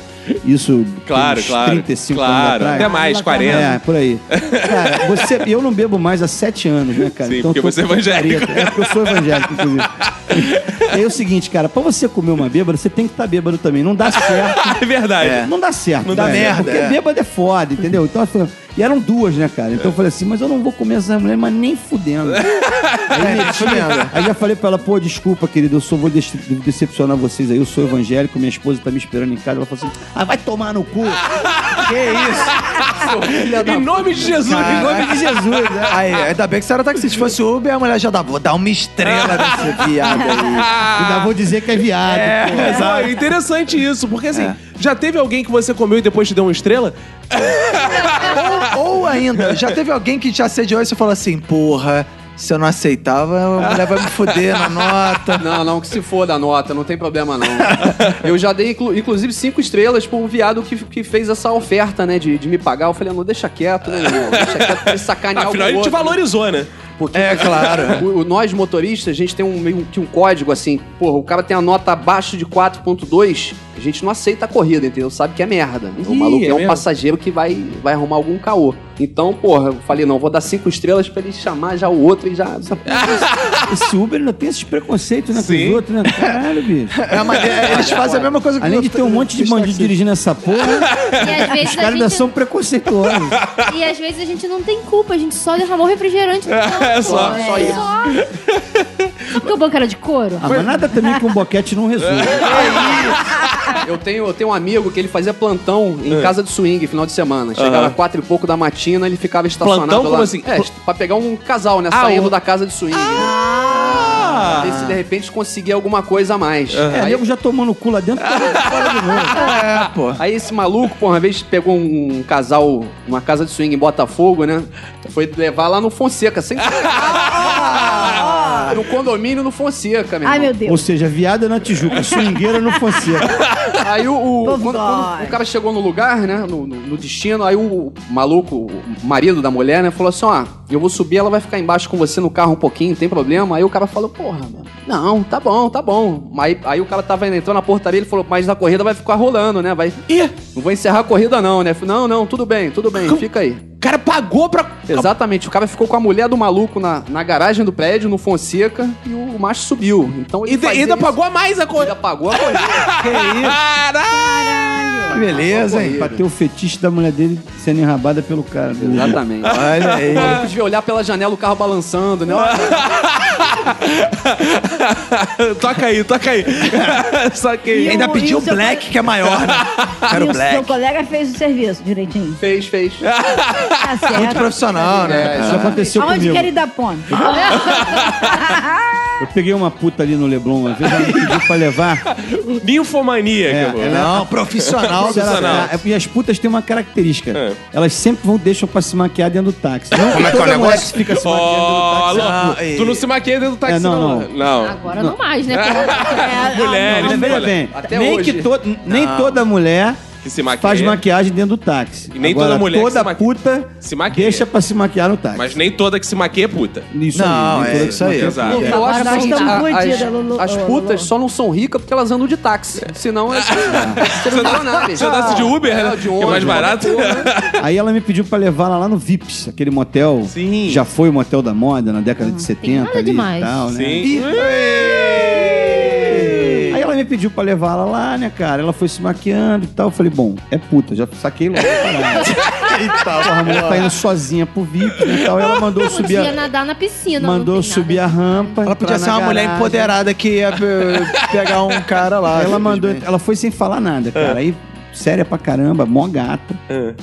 Isso. Claro, uns claro. 35 anos Claro, atrás. até mais, 40. É, por aí. Cara, você, eu não bebo mais há sete anos, né, cara? Sim, eu porque você é evangélico. careta. É, porque eu sou evangélico, inclusive. Aí é o seguinte, cara, pra você comer uma bêbada, você tem que estar bêbado também. Não dá certo. É verdade. Não dá certo. Não dá merda, Porque é. bêbado é foda, entendeu? Então, eu falei- e eram duas, né, cara? Então eu falei assim, mas eu não vou comer essas mulheres, mas nem fudendo. Aí, meti- aí já falei pra ela, pô, desculpa, querido, eu só vou dece- decepcionar vocês aí, eu sou evangélico, minha esposa tá me esperando em casa. Ela falou assim, ah, vai tomar no cu. Em nome de Jesus. Em nome de Jesus, né? Aí, ainda bem que você era taxista. Se fosse Uber, a mulher já dá, vou dar uma estrela nesse viado aí. Ainda vou dizer que é viado. pô. Pô, é interessante isso, porque assim, já teve alguém que você comeu e depois te deu uma estrela? Ainda, já teve alguém que te assediou e você falou assim, porra, se eu não aceitava, a mulher vai me foder na nota. Não, não, que se for da nota, não tem problema não. Eu já dei, inclu- inclusive, cinco estrelas um viado que, que fez essa oferta, né, de, de me pagar. Eu falei, não, deixa quieto, né, irmão? Deixa quieto pra ele sacanear Afinal, o ele te valorizou, né? Porque É, claro. o- o- nós motoristas, a gente tem um, meio que um código assim, porra, o cara tem a nota abaixo de 4.2, a gente não aceita a corrida, entendeu? Sabe que é merda. o Ih, maluco é é, um mesmo? passageiro que vai, vai arrumar algum caô. Então, porra, eu falei, não, vou dar cinco estrelas pra ele chamar já o outro e já. Esse Uber ainda tem esses preconceitos, né, com Sim. os outros, né? Caralho, bicho. É, mas é, eles fazem a mesma coisa que Além de ter um monte de bandido dirigindo essa porra, E às vezes os caras ainda gente... são preconceituosos. E às vezes a gente não tem culpa, a gente só derramou refrigerante no chão. É só. Pô, só isso. Só porque o banco era de couro? Ah, mas nada também que um boquete não resolve. Eu tenho, eu tenho um amigo que ele fazia plantão É. em casa de swing final de semana. Chegava quatro e pouco da matina, ele ficava estacionado Plantão? lá. Como assim? É, pra pegar um casal, né? Ah, saindo o- da casa de swing. Ah! Pra ver se de repente conseguia alguma coisa a mais. É, Aí, nego já tomando o cu lá dentro, tá fora de novo. É, pô. aí esse maluco, por uma vez, pegou um casal, uma casa de swing em Botafogo, né? Foi levar lá no Fonseca, sem No condomínio no Fonseca, meu Ai, irmão. meu Deus. Ou seja, viada na Tijuca, swingueira no Fonseca. Aí o, o- quando, quando o cara chegou no lugar, né? No, no- no destino, aí o maluco, o marido da mulher, né? Falou assim: ó, eu vou subir, ela vai ficar embaixo com você no carro um pouquinho, não tem problema. Aí o cara falou, porra, meu, não, tá bom, tá bom. Aí, aí o cara tava entrando na portaria, ele falou, mas a corrida vai ficar rolando, né? Vai. Ih, Não vou encerrar a corrida, não, né? Falei, Não, não, tudo bem, tudo bem, fica aí. o cara pagou pra. Exatamente, o cara ficou com a mulher do maluco na, na garagem do prédio, no Fonseca, e o macho subiu. Então ele E ainda isso. pagou a mais a coisa. Ainda pagou a corrida. Caralho! Que beleza, hein? Pra ter o fetiche da mulher dele sendo enrabada pelo cara. beleza? Exatamente. Olha aí. Olhar pela janela o carro balançando, né? toca aí, toca aí. Só que. E Ainda o- pediu o seu black, que é maior, né? Quero e o black. seu colega fez o serviço direitinho. Fez, fez. Tá certo. Muito profissional, né? Isso aconteceu Aonde comigo. quer ir dar ponto? Eu peguei uma puta ali no Leblon uma vez, ela me pediu pra levar. Ninfomania, É, que. Não, profissional. Profissional. é, e as putas têm uma característica. É. Elas sempre vão deixam pra se maquear dentro do táxi. Não Como é que é o negócio? que fica se maquiando dentro do táxi. Alô, Ah, e- tu não se maquia dentro do táxi, É, não, não. não. Agora não mais, né? É, Mulheres, Mas veja olha, bem, Até nem, hoje. que to- nem toda mulher Que se maquia. faz maquiagem dentro do táxi. E nem Agora, toda mulher que toda se maquia- puta se maquia. deixa pra se maquiar no táxi. Mas nem toda que se maquia é puta. Isso Não, nem é que isso se aí. é Exato. Eu acho que estamos a- fodidas, as, as putas só não são ricas porque elas andam de táxi. Senão elas seriam milionárias. Se andasse de Uber, É, né? de que é mais barato. Aí ela me pediu pra levar ela lá no Vips, aquele motel. Sim. Já foi o motel da moda na década de 70 nada ali demais. e tal, né? Sim. Me pediu pra levar ela lá, né, cara? Ela foi se maquiando e tal. Eu falei, bom, é puta, já saquei logo a parada. Eita, Porra, a mulher tá indo sozinha pro VIP né, e tal. Ela mandou eu subir Podia a, nadar na piscina. mandou não subir a rampa. Ela podia ser uma mulher garagem. empoderada que ia pe- pegar um cara lá. Ela mandou, ela foi sem falar nada, cara. Aí, séria pra caramba, mó gata.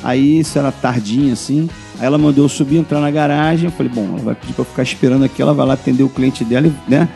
Aí, isso era tardinha, assim. Aí ela mandou eu subir, entrar na garagem. Eu falei, bom, ela vai pedir pra eu ficar esperando aqui. Ela vai lá atender o cliente dela, e, né?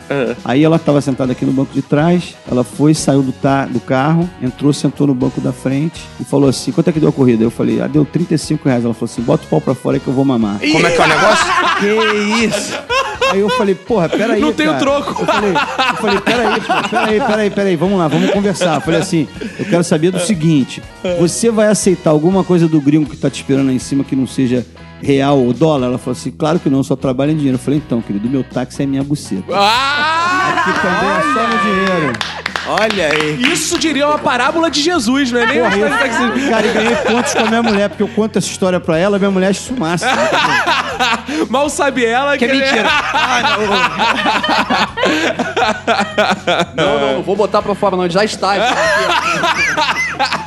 Aí ela tava sentada aqui no banco de trás. Ela foi, saiu do, do carro, entrou, sentou no banco da frente e falou assim: quanto é que deu a corrida? Eu falei, ah, deu 35 reais. Ela falou assim: bota o pau pra fora que eu vou mamar. Como é que é o negócio? Que isso? Aí eu falei, porra, peraí. Não tem o cara. troco. Eu falei, eu falei, peraí, pô, peraí, peraí, peraí, vamos lá, vamos conversar. Eu falei assim, eu quero saber do seguinte: você vai aceitar alguma coisa do gringo que tá te esperando aí em cima que não seja real ou dólar? Ela falou assim, claro que não, eu só trabalho em dinheiro. Eu falei, então, querido, meu táxi é minha buceta. Ah! Aqui também é só no dinheiro. Olha aí. Isso diria uma parábola de Jesus, não é nem Porra. Cara, e ganhei pontos com a minha mulher, porque eu conto essa história pra ela, minha mulher chumaça. Mal sabe ela que, Que é mentira. Não, não, não vou botar pra fora, não. Já está.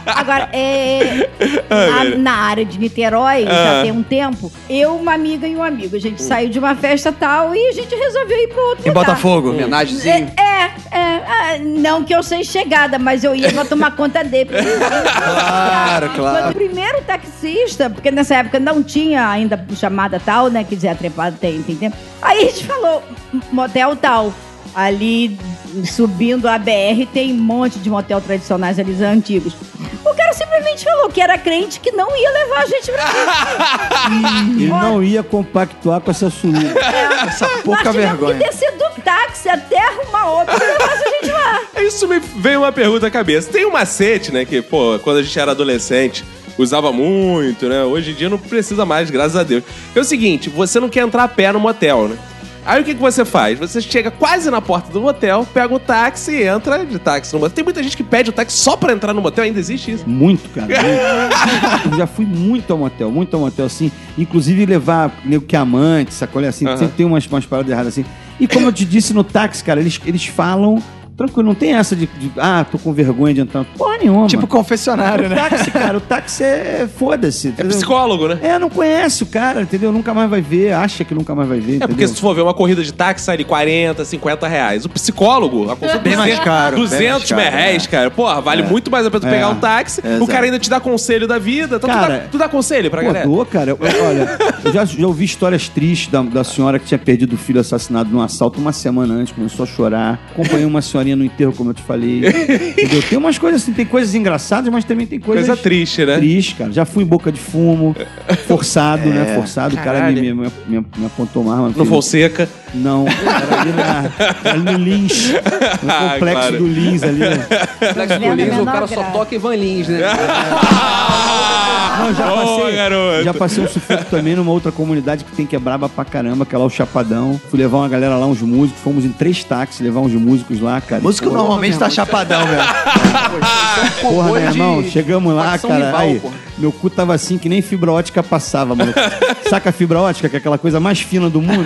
Agora, é, na, na área de Niterói, já tem um tempo, eu, uma amiga e um amigo. A gente saiu de uma festa tal e a gente resolveu ir pro outro Em lugar. Botafogo. Homenagemzinho. É, é, é, ah, não que eu seja chegada, mas eu ia pra tomar conta dele. Claro, claro. Quando o primeiro taxista, porque nessa época não tinha ainda chamada tal, né? Quer dizer, a trepada tem, tem tempo. Aí a gente falou, motel tal. Ali, subindo a BR, tem um monte de motel tradicionais ali, antigos. O cara simplesmente falou que era crente que não ia levar a gente pra lá. Ele não ia compactuar com essa suruba. Essa Nós pouca vergonha. que descer do táxi até arrumar outro pra levar a gente lá. Isso me veio uma pergunta à cabeça. Tem um macete, né? Que, pô, quando a gente era adolescente, usava muito, né? Hoje em dia não precisa mais, graças a Deus. É o seguinte, você não quer entrar a pé no motel, né? Aí o que, que você faz? Você chega quase na porta do motel, pega o táxi e entra de táxi no motel. Tem muita gente que pede o táxi só pra entrar no motel, ainda existe isso. Muito, cara. Muito. Eu já fui muito ao motel, muito ao motel, assim. Inclusive levar nego que é amante, sacolé, assim. Aham. Sempre tem umas, umas paradas erradas, assim. E como eu te disse no táxi, cara, eles, eles falam... Tranquilo, não tem essa de, de, Ah, tô com vergonha de entrar. Porra nenhuma. Tipo confessionário, o né? táxi, cara, o táxi é foda-se. É entendeu? psicólogo, né? É, não conhece o cara, entendeu? Nunca mais vai ver, acha que nunca mais vai ver. É porque entendeu? se tu for ver uma corrida de táxi, sai de 40, 50 reais. O psicólogo, a consulta Bem mais caro, bem 200 mais caro, reais, cara. Porra, vale muito mais a pena tu É. pegar um táxi. Exato. O cara ainda te dá conselho da vida. Então tu, Cara, dá, tu dá conselho pra Pô, galera? dou, cara. Eu- Olha, eu já, já ouvi histórias tristes da, da senhora que tinha perdido o filho assassinado num assalto uma semana antes, começou a chorar. Acompanhei uma senhorinha no enterro, como eu te falei. Entendeu? Tem umas coisas assim, tem coisas engraçadas, mas também tem coisas. Coisa triste, né? Triste, cara. Já fui em boca de fumo, forçado, né? Forçado. O cara me, Caralho. me, me, me- apontou uma arma. No filho. Fonseca. Não, era ali, na, ali no Lins. No Ah, complexo claro. do Lins ali. né? Complexo do Lins, o cara só toca Ivan Lins, né? Não, já Boa, passei. garoto. Já passei um sufoco também numa outra comunidade que tem que é braba pra caramba, que é lá o Chapadão. Fui levar uma galera lá, uns músicos. Fomos em três táxis, levar uns músicos lá, cara. Músico Porra, normalmente tá chapadão, velho. Porra, meu irmão, chegamos lá, cara. rival, aí, meu cu tava assim que nem fibra ótica passava, mano. Saca a fibra ótica, que é aquela coisa mais fina do mundo?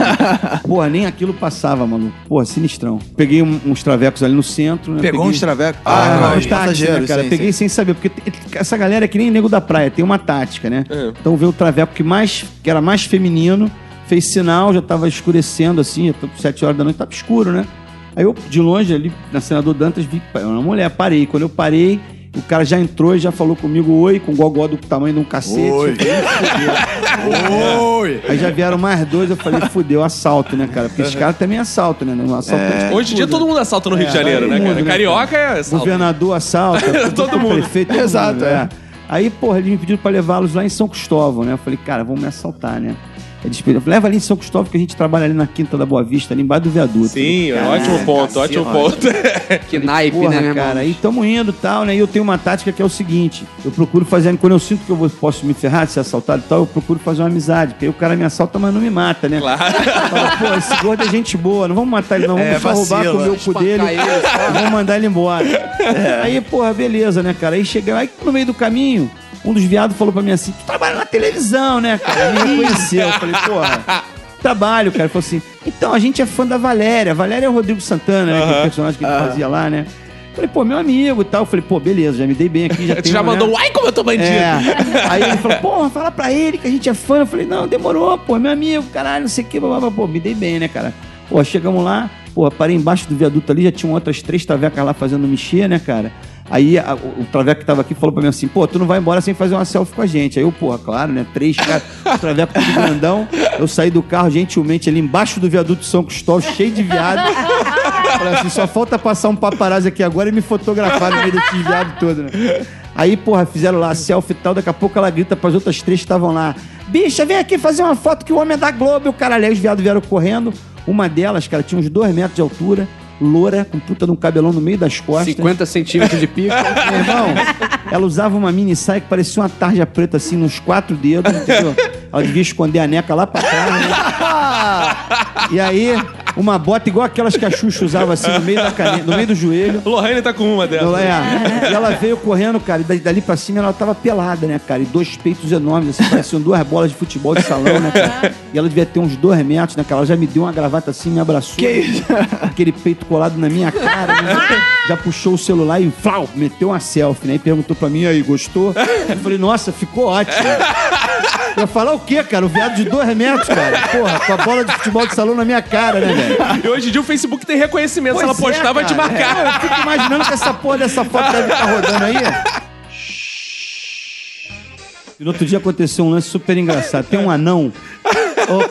Porra, nem aquilo passava, mano. Porra, sinistrão. Peguei um- uns travecos ali no centro, né? Pegou Peguei... uns travecos? Ah, não, os táxis, né, cara? sim, Peguei sim. sem saber, porque essa galera é que nem nego da praia, tem uma tática, né? Então veio o traveco que mais que era mais feminino, fez sinal, já tava escurecendo assim, 7 horas da noite, tava escuro, né? Aí eu, de longe, ali na Senador Dantas, vi que era uma mulher, parei. Quando eu parei, o cara já entrou e já falou comigo, oi, com gogó do tamanho de um cacete. Oi. Aí já vieram mais dois, eu falei, fudeu, assalto, né, cara? Porque esses caras também assaltam, né? Um assaltante tem Hoje em dia tudo, todo mundo assalta no Rio É, de Janeiro, todo né, mundo, cara? né, Carioca é assalto. Governador assalta, Todo mundo. prefeito, todo Exato, mundo, é. Aí, porra, eles me pediram pra levá-los lá em São Cristóvão, né? Eu falei, cara, vão me assaltar, né? Eles pediram, leva ali em São Cristóvão que a gente trabalha ali na Quinta da Boa Vista, ali embaixo do viaduto. Sim, Cara, ótimo ponto, ótimo ponto. Que naipe, Porra, né, cara, aí tamo indo e tal, né? E eu tenho uma tática que é o seguinte: eu procuro fazer, quando eu sinto que eu vou- posso me ferrar, ser assaltado e tal, eu procuro fazer uma amizade, porque aí o cara me assalta, mas não me mata, né? Claro. Fala, pô, esse gordo é gente boa, não vamos matar ele, não, vamos É, só roubar, comer o cu dele, vamos mandar ele embora. Aí, porra, beleza, né, cara? Aí cheguei, aí no meio do caminho, um dos viados falou pra mim assim: tu trabalha na televisão, né, cara? Me reconheceu. Eu falei, porra. Trabalho, cara. Ele falou assim: então, a gente é fã da Valéria. Valéria é o Rodrigo Santana, né? Que é o personagem que ele fazia lá, né? Falei, pô, meu amigo e tal. Eu falei, pô, beleza, já me dei bem aqui. Já Tu tenho, já né? mandou um ai como eu tô bandido. É. Aí ele falou, porra, fala pra ele que a gente é fã. Eu falei, não, demorou, pô, meu amigo, caralho, não sei o que, blá. pô, me dei bem, né, cara? Pô, chegamos lá, pô, parei embaixo do viaduto ali, já tinham outras três travecas lá fazendo mexer, né, cara? Aí a- o, traveco que tava aqui falou pra mim assim, pô, tu não vai embora sem fazer uma selfie com a gente. Aí eu, porra, claro, né, três caras, o traveco tudo grandão. Eu saí do carro gentilmente ali embaixo do viaduto São Cristóvão, cheio de viado. Falei assim, só falta passar um paparazzi aqui agora e me fotografar no meio desse viado todo, né? Aí, porra, fizeram lá a selfie e tal, daqui a pouco ela grita pras outras três que estavam lá. Bicha, vem aqui fazer uma foto que o homem é da Globo. E o caralho, aí os viados vieram correndo. Uma delas, cara, tinha uns dois metros de altura, loura, com puta de um cabelão no meio das costas. 50 centímetros de pico. Meu irmão, ela usava uma mini saia que parecia uma tarja preta assim nos quatro dedos, entendeu? Ela devia esconder a neca lá pra trás, né? E aí, uma bota igual aquelas que a Xuxa usava assim no meio, da cane... no meio do joelho. Lohane tá com uma dessas. Ela, é. E ela veio correndo, cara, e dali- pra cima ela tava pelada, né, cara? E dois peitos enormes, assim, pareciam duas bolas de futebol de salão, né, cara? E ela devia ter uns dois metros, né, cara? Ela já me deu uma gravata assim, me abraçou. Que isso? Aquele peito colado na minha cara, né? Já puxou o celular e flau, meteu uma selfie, né? E perguntou pra mim, aí, gostou? Eu falei, nossa, ficou ótimo. Eu ia falar o quê, cara? O viado de dois metros, cara? Porra, com a bola de futebol de salão na minha cara, né, velho? E hoje em dia o Facebook tem reconhecimento. Se ela Pois é, postar, vai te marcar. É, eu fico imaginando que essa porra dessa foto deve estar rodando aí. E no outro dia aconteceu um lance super engraçado. Tem um anão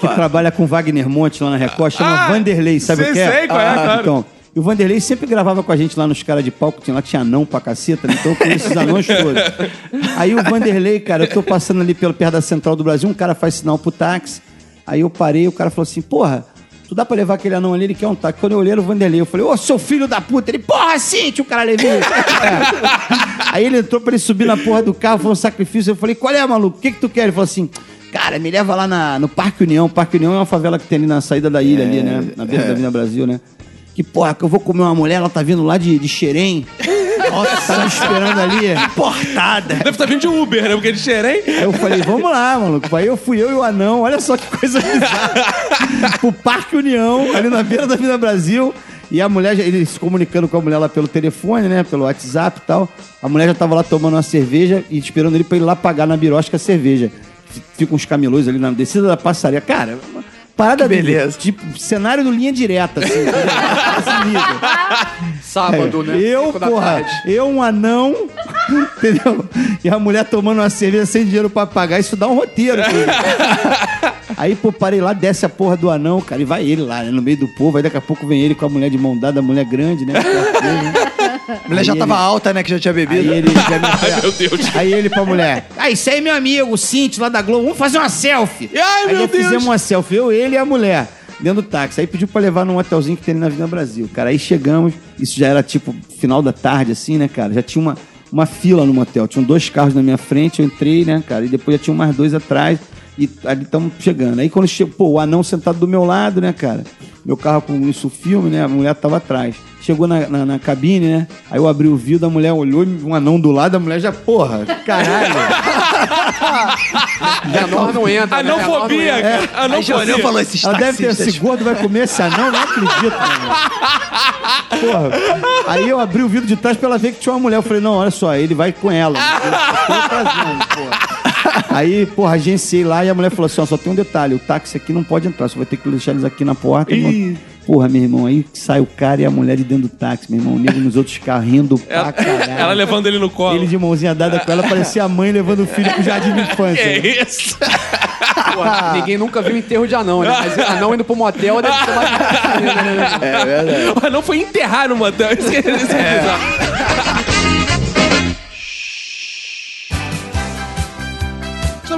que trabalha com Wagner Monte lá na Record, chama Ah, Vanderlei, sabe sei, o que é? sei qual é, claro. Então, e o Vanderlei sempre gravava com a gente lá nos caras de palco, tinha, lá tinha anão pra caceta, né? então eu conheço esses anões todos. Aí o Vanderlei, cara, eu tô passando ali pelo perto da Central do Brasil, um cara faz sinal pro táxi, aí eu parei, o cara falou assim, porra, tu dá pra levar aquele anão ali, ele quer um táxi. Quando eu olhei era o Vanderlei, eu falei, ô, seu filho da puta, ele, porra, sim, tio, o cara levou. É. Aí ele entrou pra ele subir na porra do carro, foi um sacrifício, eu falei, qual é, maluco, o que que tu quer? Ele falou assim... Cara, me leva lá na- no Parque União. Parque União é uma favela que tem ali na saída da ilha, ali, né? Na beira da Avenida Brasil, né? Que porra, que eu vou comer uma mulher, ela tá vindo lá de, de Xerém. Nossa, tá me esperando ali, portada. Deve estar vindo de Uber, né? Porque é de Xerém. Aí eu falei, vamos lá, maluco. Aí eu fui eu e o anão, olha só que coisa bizarra. Pro Parque União, ali na beira da Avenida Brasil. E a mulher, já- ele se comunicando com a mulher lá pelo telefone, né? Pelo WhatsApp e tal. A mulher já tava lá tomando uma cerveja e esperando ele pra ir lá pagar na birosca a cerveja. Ficam uns camelôs ali na descida da passaria. Cara, parada Que beleza. Tipo, cenário do linha direta, assim. Sábado, né? Eu, Cinco da porra, eu, um anão, entendeu? E a mulher tomando uma cerveja sem dinheiro pra pagar, isso dá um roteiro. Aí, pô, parei lá, desce a porra do anão, cara, e vai ele lá, né, no meio do povo. Aí daqui a pouco vem ele com a mulher de mão dada, a mulher grande, né? A mulher já Aí tava ele- alta, né? Que já tinha bebido. Aí ele já me Ai, meu Deus. Aí ele pra mulher. Ah, isso aí é meu amigo, o Cinti, lá da Globo. Vamos fazer uma selfie. Ai, aí meu já Deus. fizemos uma selfie, eu, ele e a mulher, dentro do táxi. Aí pediu pra levar num hotelzinho que tem ali na Avenida Brasil. Cara, aí chegamos, isso já era tipo final da tarde, assim, né, cara? Já tinha uma, uma fila no motel. Tinham dois carros na minha frente, eu entrei, né, cara? E depois já tinha mais dois atrás. E ali estamos chegando. Aí quando chegou, pô, o anão sentado do meu lado, né, cara? Meu carro com isso filme, né? A mulher tava atrás. Chegou na, na, na cabine, né? Aí eu abri o vidro, a mulher olhou, um anão do lado, a mulher já, porra, caralho. Menor não entra. né? Não entra. Aí já Anofobia. falou esses Ela deve ter esse gordo, vai comer esse anão, não acredito, mano. Porra. Aí eu abri o vidro de trás pra ela ver que tinha uma mulher. Eu falei, não, olha só, ele vai com ela. Eu tô trazendo, porra. Aí, porra, agenciei lá e a mulher falou assim: ó, só tem um detalhe, o táxi aqui não pode entrar, você vai ter que deixar eles aqui na porta. Ih. Porra, meu irmão, aí sai o cara e a mulher de dentro do táxi, meu irmão, o nego nos outros carros rindo pra Ela, caralho. ela levando ele no colo. Ele de mãozinha dada com ela, parecia a mãe levando o filho pro jardim de infância. Que isso? Pô, ninguém nunca viu enterro de anão, né? Mas anão indo pro motel deve ser mais. É verdade. O anão foi enterrar no motel. Isso que, isso que é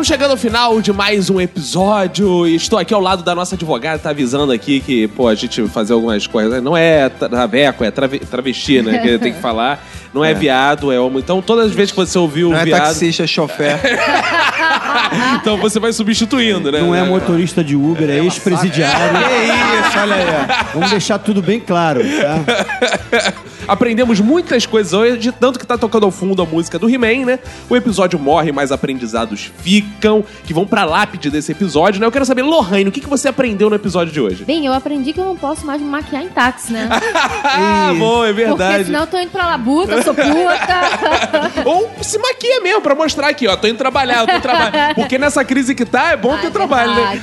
Estamos chegando ao final de mais um episódio estou aqui ao lado da nossa advogada, tá avisando aqui que, pô, a gente fazer algumas coisas. Não é traveco, é trave- travesti, né? Que tem que falar. Não é, viado, é homo. Então, todas as vezes que você ouviu Não é viado, taxista, é chofer. então você vai substituindo, né? Não é motorista de Uber, é ex-presidiário. que isso, olha aí. Vamos deixar tudo bem claro, tá? Aprendemos muitas coisas hoje, tanto que tá tocando ao fundo a música do He-Man, né? O episódio morre, mas aprendizados ficam, que vão pra lápide desse episódio, né? Eu quero saber, Lohane, o que, que você aprendeu no episódio de hoje? Bem, eu aprendi que eu não posso mais me maquiar em táxi, né? ah, bom, é Porque verdade. senão eu tô indo pra labuta, sou puta. Ou se maquia mesmo, pra mostrar aqui, ó, tô indo trabalhar, eu tô trabalhando. Porque nessa crise que tá, é bom Ah, ter é trabalho, né?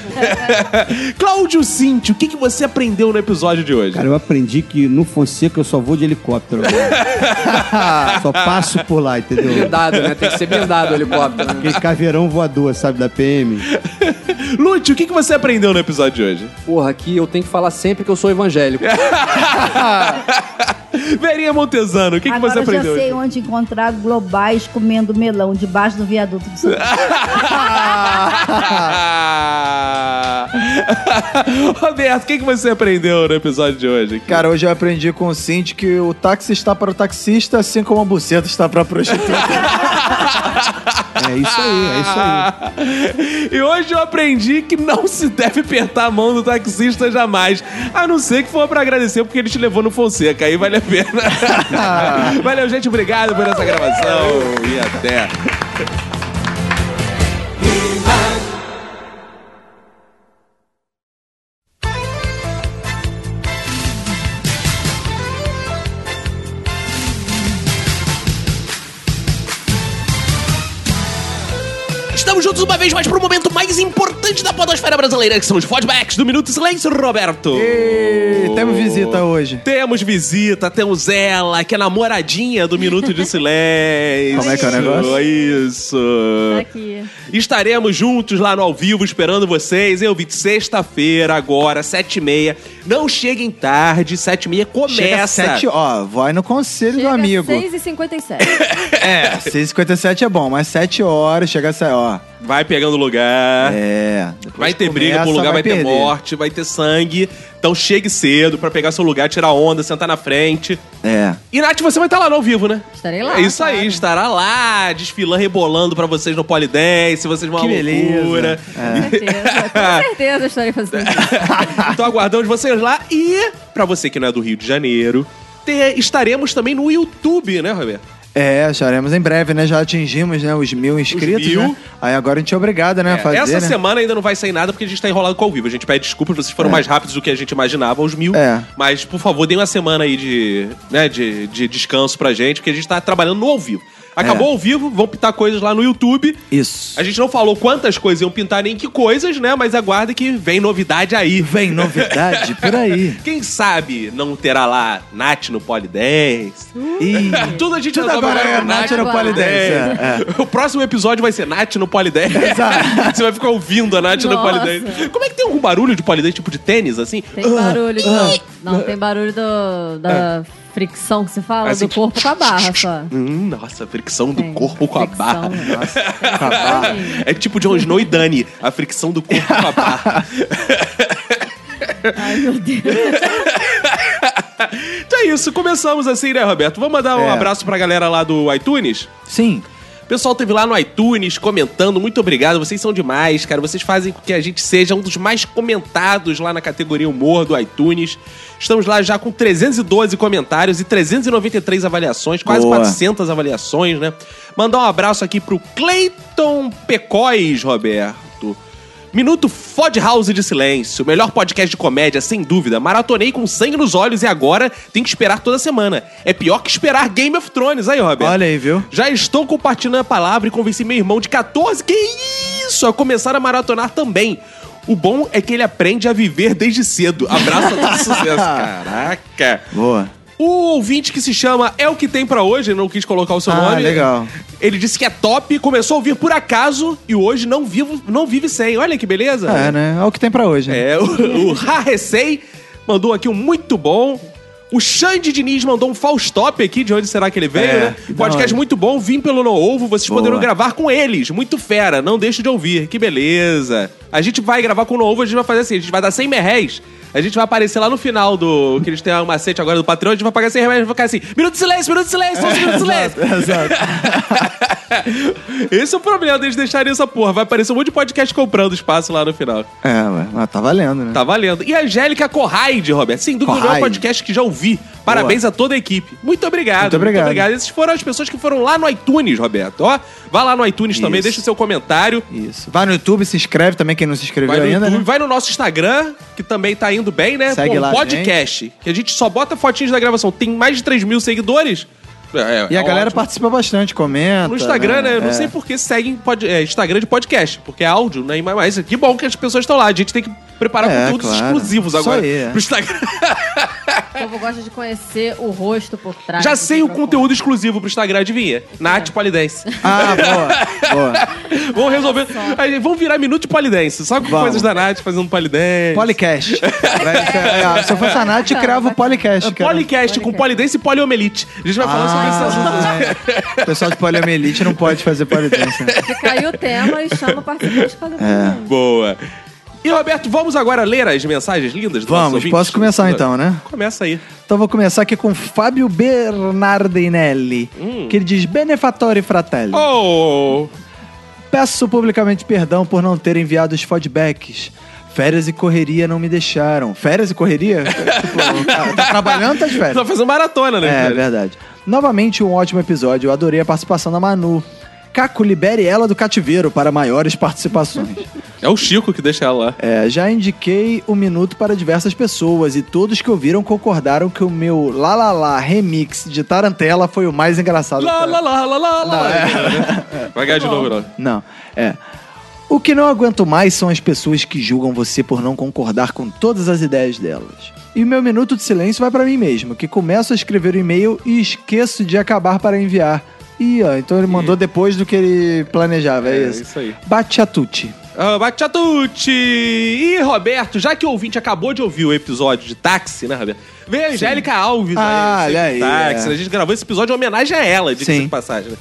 Cláudio Cinti, o que, que você aprendeu no episódio de hoje? Cara, eu aprendi que no Fonseca eu só vou de helicóptero. Agora. só passo por lá, entendeu? Blindado, né? Tem que ser blindado o helicóptero. Né? Aquele caveirão voador, sabe, da PM. Lúcio, o que, que você aprendeu no episódio de hoje? Porra, aqui eu tenho que falar sempre que eu sou evangélico. Verinha Montesano, o que, que Agora você eu já aprendeu? sei onde encontrar globais comendo melão, debaixo do viaduto do. Roberto, o que, que você aprendeu no episódio de hoje? Cara, hoje eu aprendi com o Cinti que o táxi está para o taxista, assim como a buceta está para a prostituta. É isso aí, é isso aí. E hoje eu aprendi que não se deve apertar a mão do taxista jamais. A não ser que for pra agradecer porque ele te levou no Fonseca. Aí vale a pena. Valeu, gente. Obrigado por essa gravação. E até. vez mais para o momento mais importante da podosfera brasileira, que são os flashbacks do Minuto Silêncio, Roberto. E temos visita hoje. Temos visita, temos ela, que é namoradinha do Minuto de Silêncio. Como é que é o negócio? Isso. Tá aqui. Estaremos juntos lá no ao vivo esperando vocês. Eu vi sexta-feira, agora, sete e meia. Não cheguem tarde, sete e meia começa. Chega sete, ó, vai no conselho do Chega amigo. 6h57. É, 6h57 é bom, mas 7 horas, chega a sair, ó. Vai pegando lugar. É. Vai ter começa, briga por lugar, vai, ter perder. morte, vai ter sangue. Então chegue cedo pra pegar seu lugar, tirar onda, sentar na frente. É. E Nath, você vai estar lá no ao vivo, né? Estarei lá. É isso aí, estará lá, desfilando, rebolando pra vocês no Polidense, vocês vão Que uma beleza. loucura. Com certeza, com certeza estarei fazendo isso. então aguardamos vocês lá. E, pra você que não é do Rio de Janeiro, te- estaremos também no YouTube, né, Roberto? É, acharemos em breve, né? Já atingimos né, os mil inscritos, mil. né? Aí agora a gente é obrigado, né, a fazer, Essa né? semana ainda não vai sair nada porque a gente tá enrolado com o ao vivo. A gente pede desculpas, vocês foram mais rápidos do que a gente imaginava, os mil. É. Mas, por favor, deem uma semana aí de, né, de, de descanso pra gente, porque a gente tá trabalhando no ao vivo. Acabou É. ao vivo, vão pintar coisas lá no YouTube. Isso. A gente não falou quantas coisas iam pintar nem que coisas, né? Mas aguarde que vem novidade aí. Vem novidade por aí. Quem sabe não terá lá Nath no Polidense. Ih, Tudo a gente tudo agora é Nath no Polidense. É, O próximo episódio vai ser Nath no Polidense. Você vai ficar ouvindo a Nath no Nossa. Polidense. Como é que tem algum barulho de Polidense, tipo de tênis, assim? Tem barulho. do- Não, tem barulho do, da fricção que você fala, Assim, do corpo com a barra só. Hum, nossa, a fricção do Tem. corpo com a Fricção, barra. nossa. com a barra. É tipo Jon Snow e Dani, a fricção do corpo com a barra. Ai, meu Deus. Então é isso, começamos assim, né, Roberto? Vamos mandar um É. abraço pra galera lá do iTunes? Sim. O pessoal teve lá no iTunes comentando, muito obrigado, vocês são demais, cara. Vocês fazem com que a gente seja um dos mais comentados lá na categoria humor do iTunes. Estamos lá já com 312 comentários e 393 avaliações, quase Boa. 400 avaliações, né? Mandar um abraço aqui pro Cleiton Pecóis, Roberto. Minuto Fod House de Silêncio, melhor podcast de comédia, sem dúvida. Maratonei com sangue nos olhos e agora tem que esperar toda semana. É pior que esperar Game of Thrones, aí, Roberto. Olha aí, viu? Já estou compartilhando a palavra e convenci meu irmão de 14, que isso, a começar a maratonar também. O bom é que ele aprende a viver desde cedo. Abraço a todo sucesso. Caraca. Boa. O ouvinte que se chama É o que tem pra hoje, não quis colocar o seu Ah, nome. legal. Ele disse que é top, começou a ouvir por acaso e hoje não, vivo, não vive sem. Olha que beleza. É, né? É o que tem pra hoje. né? É, o, o Harresei mandou aqui um muito bom. O Xande Diniz mandou um Faustop aqui, de onde será que ele veio, É, né? Podcast hora. muito bom, vim pelo No Ovo, vocês Boa. poderão gravar com eles. Muito fera, não deixe de ouvir, que beleza. A gente vai gravar com o No Ovo, a gente vai fazer assim, a gente vai dar 100 merréis. A gente vai aparecer lá no final do. Que eles têm um macete agora do Patreon, a gente vai pagar 100 reais e vai ficar assim: minuto de silêncio, minuto de silêncio, um minuto de silêncio. Exato. Esse é o problema deles deixarem essa porra. Vai aparecer um monte de podcast comprando espaço lá no final. É, mas tá valendo, né? Tá valendo. E a Angélica Corraide, Roberto. Sem dúvida, o melhor podcast que já ouvi. Parabéns a toda a equipe. Muito obrigado. Muito obrigado. Essas foram as pessoas que foram lá no iTunes, Roberto. Ó, vá lá no iTunes também, Isso. deixa o seu comentário. Isso. Vai no YouTube, se inscreve também, quem não se inscreveu Vai ainda, YouTube, né? vai no nosso Instagram, que também tá indo bem, né? Segue Pô, lá, podcast. Que a gente só bota fotinhos da gravação. Tem mais de 3 mil seguidores. É, E a é galera ótimo. participa bastante, comenta. No Instagram, né? Eu não É. sei por que seguem pod- é, Instagram de podcast, porque é áudio, né? Mas que bom que as pessoas estão lá. A gente tem que preparar É, conteúdos claro. exclusivos Isso agora aí, é. pro Instagram. O povo gosta de conhecer o rosto por trás. Já sei o conteúdo exclusivo pro Instagram, adivinha? Nath Polidense. Ah, boa. boa. Vamos resolver. Aí, vamos virar minuto de Polidense. Só com Vamos. coisas da Nath fazendo Polidense. Policast. É, se eu fosse a Nath, crava o Policast. cara. Policast com Polidense e Poliomelite. A gente vai falar sobre. Ah, o pessoal de poliomielite não pode fazer polidense. né? Fica aí o tema e chama o participante pra fazer É. Boa. E, Roberto, vamos agora ler as mensagens lindas do Vamos, posso começar então, né? Começa aí. Então vou começar aqui com Fábio Bernardinelli, que ele diz Benefatore Fratelli. Oh! Peço publicamente perdão por não ter enviado os feedbacks. Férias e correria não me deixaram. Férias e correria? tipo, tá, tá trabalhando, tá de férias. Tá fazendo maratona, né? É, cara? verdade. Novamente um ótimo episódio. Eu adorei a participação da Manu. Caco, libere ela do cativeiro para maiores participações. É o Chico que deixa ela lá. É, já indiquei o minuto para diversas pessoas e todos que ouviram concordaram que o meu La La La remix de Tarantela foi o mais engraçado. Lá, lá, lá, lá. Não, é. Vai ganhar de novo, não. Não, é. O que não aguento mais são as pessoas que julgam você por não concordar com todas as ideias delas. E o meu minuto de silêncio vai para mim mesmo, que começo a escrever o e-mail e esqueço de acabar para enviar. Ih, ó, então ele mandou depois do que ele planejava, é, É, isso. isso aí. Batiatucci. Ah, Batiatucci! E, Roberto, já que o ouvinte acabou de ouvir o episódio de táxi, né, Roberto? Veio a Angélica Alves Ah, aí, olha aí, táxi. é. A gente gravou esse episódio em homenagem a ela, de passagem, né?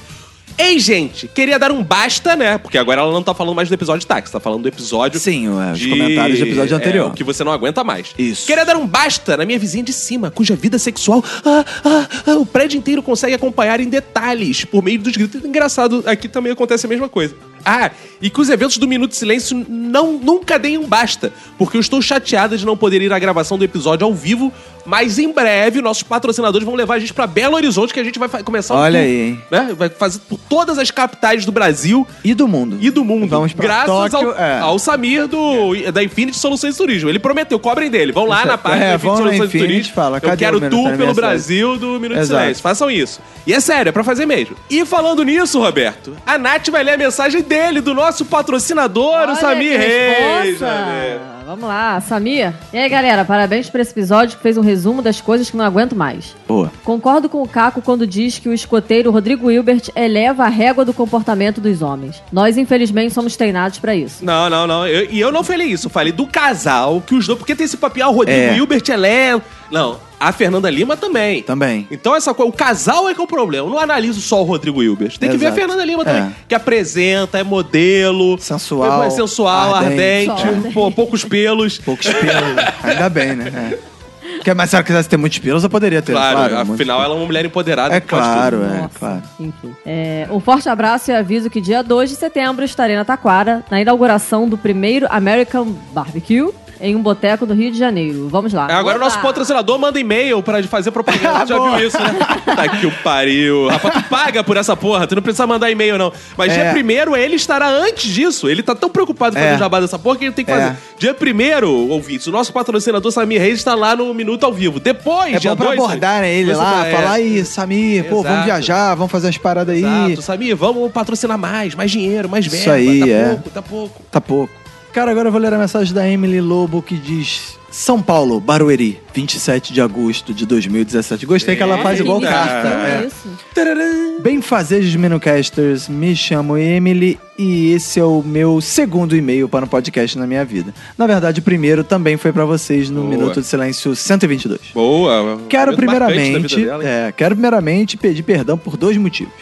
Ei, gente, queria dar um basta, né? Porque agora ela não tá falando mais do episódio de táxi, tá falando do episódio. Sim, ué, os de- comentários do episódio é, anterior. o que você não aguenta mais. Isso. Queria dar um basta na minha vizinha de cima, cuja vida sexual ah, ah, ah, o prédio inteiro consegue acompanhar em detalhes por meio dos gritos. Engraçado, aqui também acontece a mesma coisa. Ah, e que os eventos do Minuto de Silêncio não, nunca deem um basta, porque eu estou chateada de não poder ir à gravação do episódio ao vivo, mas em breve nossos patrocinadores vão levar a gente pra Belo Horizonte, que a gente vai começar um Olha tour, aí, hein? Né? Vai fazer por todas as capitais do Brasil E do mundo. e do mundo. Vamos pra graças Tóquio, ao, é. ao Samir do, da Infinity Soluções Turismo. Ele prometeu, cobrem dele. Vão lá na página É, da na Soluções Infinity, Turismo. fala, Eu quero tour pelo Brasil do Minuto Exato. de Silêncio. Façam isso. E é sério, é pra fazer mesmo. E falando nisso, Roberto, a Nath vai ler a mensagem dele, do nosso patrocinador, o Olha Samir que Reis. Samir. Vamos lá, Samir. E aí, galera, parabéns por esse episódio que fez um resumo das coisas que não aguento mais. Boa. Concordo com o Caco quando diz que o escoteiro Rodrigo Hilbert eleva a régua do comportamento dos homens. Nós, infelizmente, somos treinados pra isso. Não, não, não. Eu- E eu, não falei isso. Falei do casal, que os dois... Porque tem esse papinho, ah, o Rodrigo É. Hilbert é lento. Não, a Fernanda Lima também. Também. Então essa coisa, o casal é que é o problema. Eu não analiso só o Rodrigo Hilbert. Tem que ver a Exato. Fernanda Lima também. É. Que apresenta, é modelo. Sensual, É sensual, ardente. ardente, pô, poucos pelos. Poucos pelos. Ainda bem, né? É. Porque, mas se ela quisesse ter muitos pelos, eu poderia ter. Claro, muitos afinal ela é uma mulher empoderada. É claro, é, Nossa, claro. Enfim. É, um forte abraço e aviso que dia 2 de setembro estarei na Taquara, na inauguração do primeiro American Barbecue, em um boteco do Rio de Janeiro. Vamos lá. É, Agora o nosso patrocinador manda e-mail pra fazer propaganda. Já viu isso, né? Tá que o pariu. Rapaz, tu paga por essa porra. Tu não precisa mandar e-mail, não. Mas É. dia primeiro ele estará antes disso. Ele tá tão preocupado fazer É. o jabá dessa porra que ele tem que É. fazer. Dia primeiro, ouvintes, o nosso patrocinador Samir Reis está lá no Minuto ao Vivo. Depois, É dia bom pra dois, abordar né, ele lá, é. falar aí, Samir, pô, vamos viajar, vamos fazer umas paradas aí. Exato, Samir, vamos patrocinar mais, mais dinheiro, mais Isso verba. aí, tá é. pouco, tá pouco. Tá pouco. Cara, agora eu vou ler a mensagem da Emily Lobo que diz: São Paulo, Barueri, 27 de agosto de 2017. Gostei que ela faz igual Eita. carta. é. Isso. Bem fazejos Minocasters, me chamo Emily e esse é o meu segundo e-mail para um podcast na minha vida. Na verdade, o primeiro também foi para vocês no Boa. Minuto de Silêncio 122. Boa. Quero primeiramente, dela, é, quero primeiramente pedir perdão por dois motivos.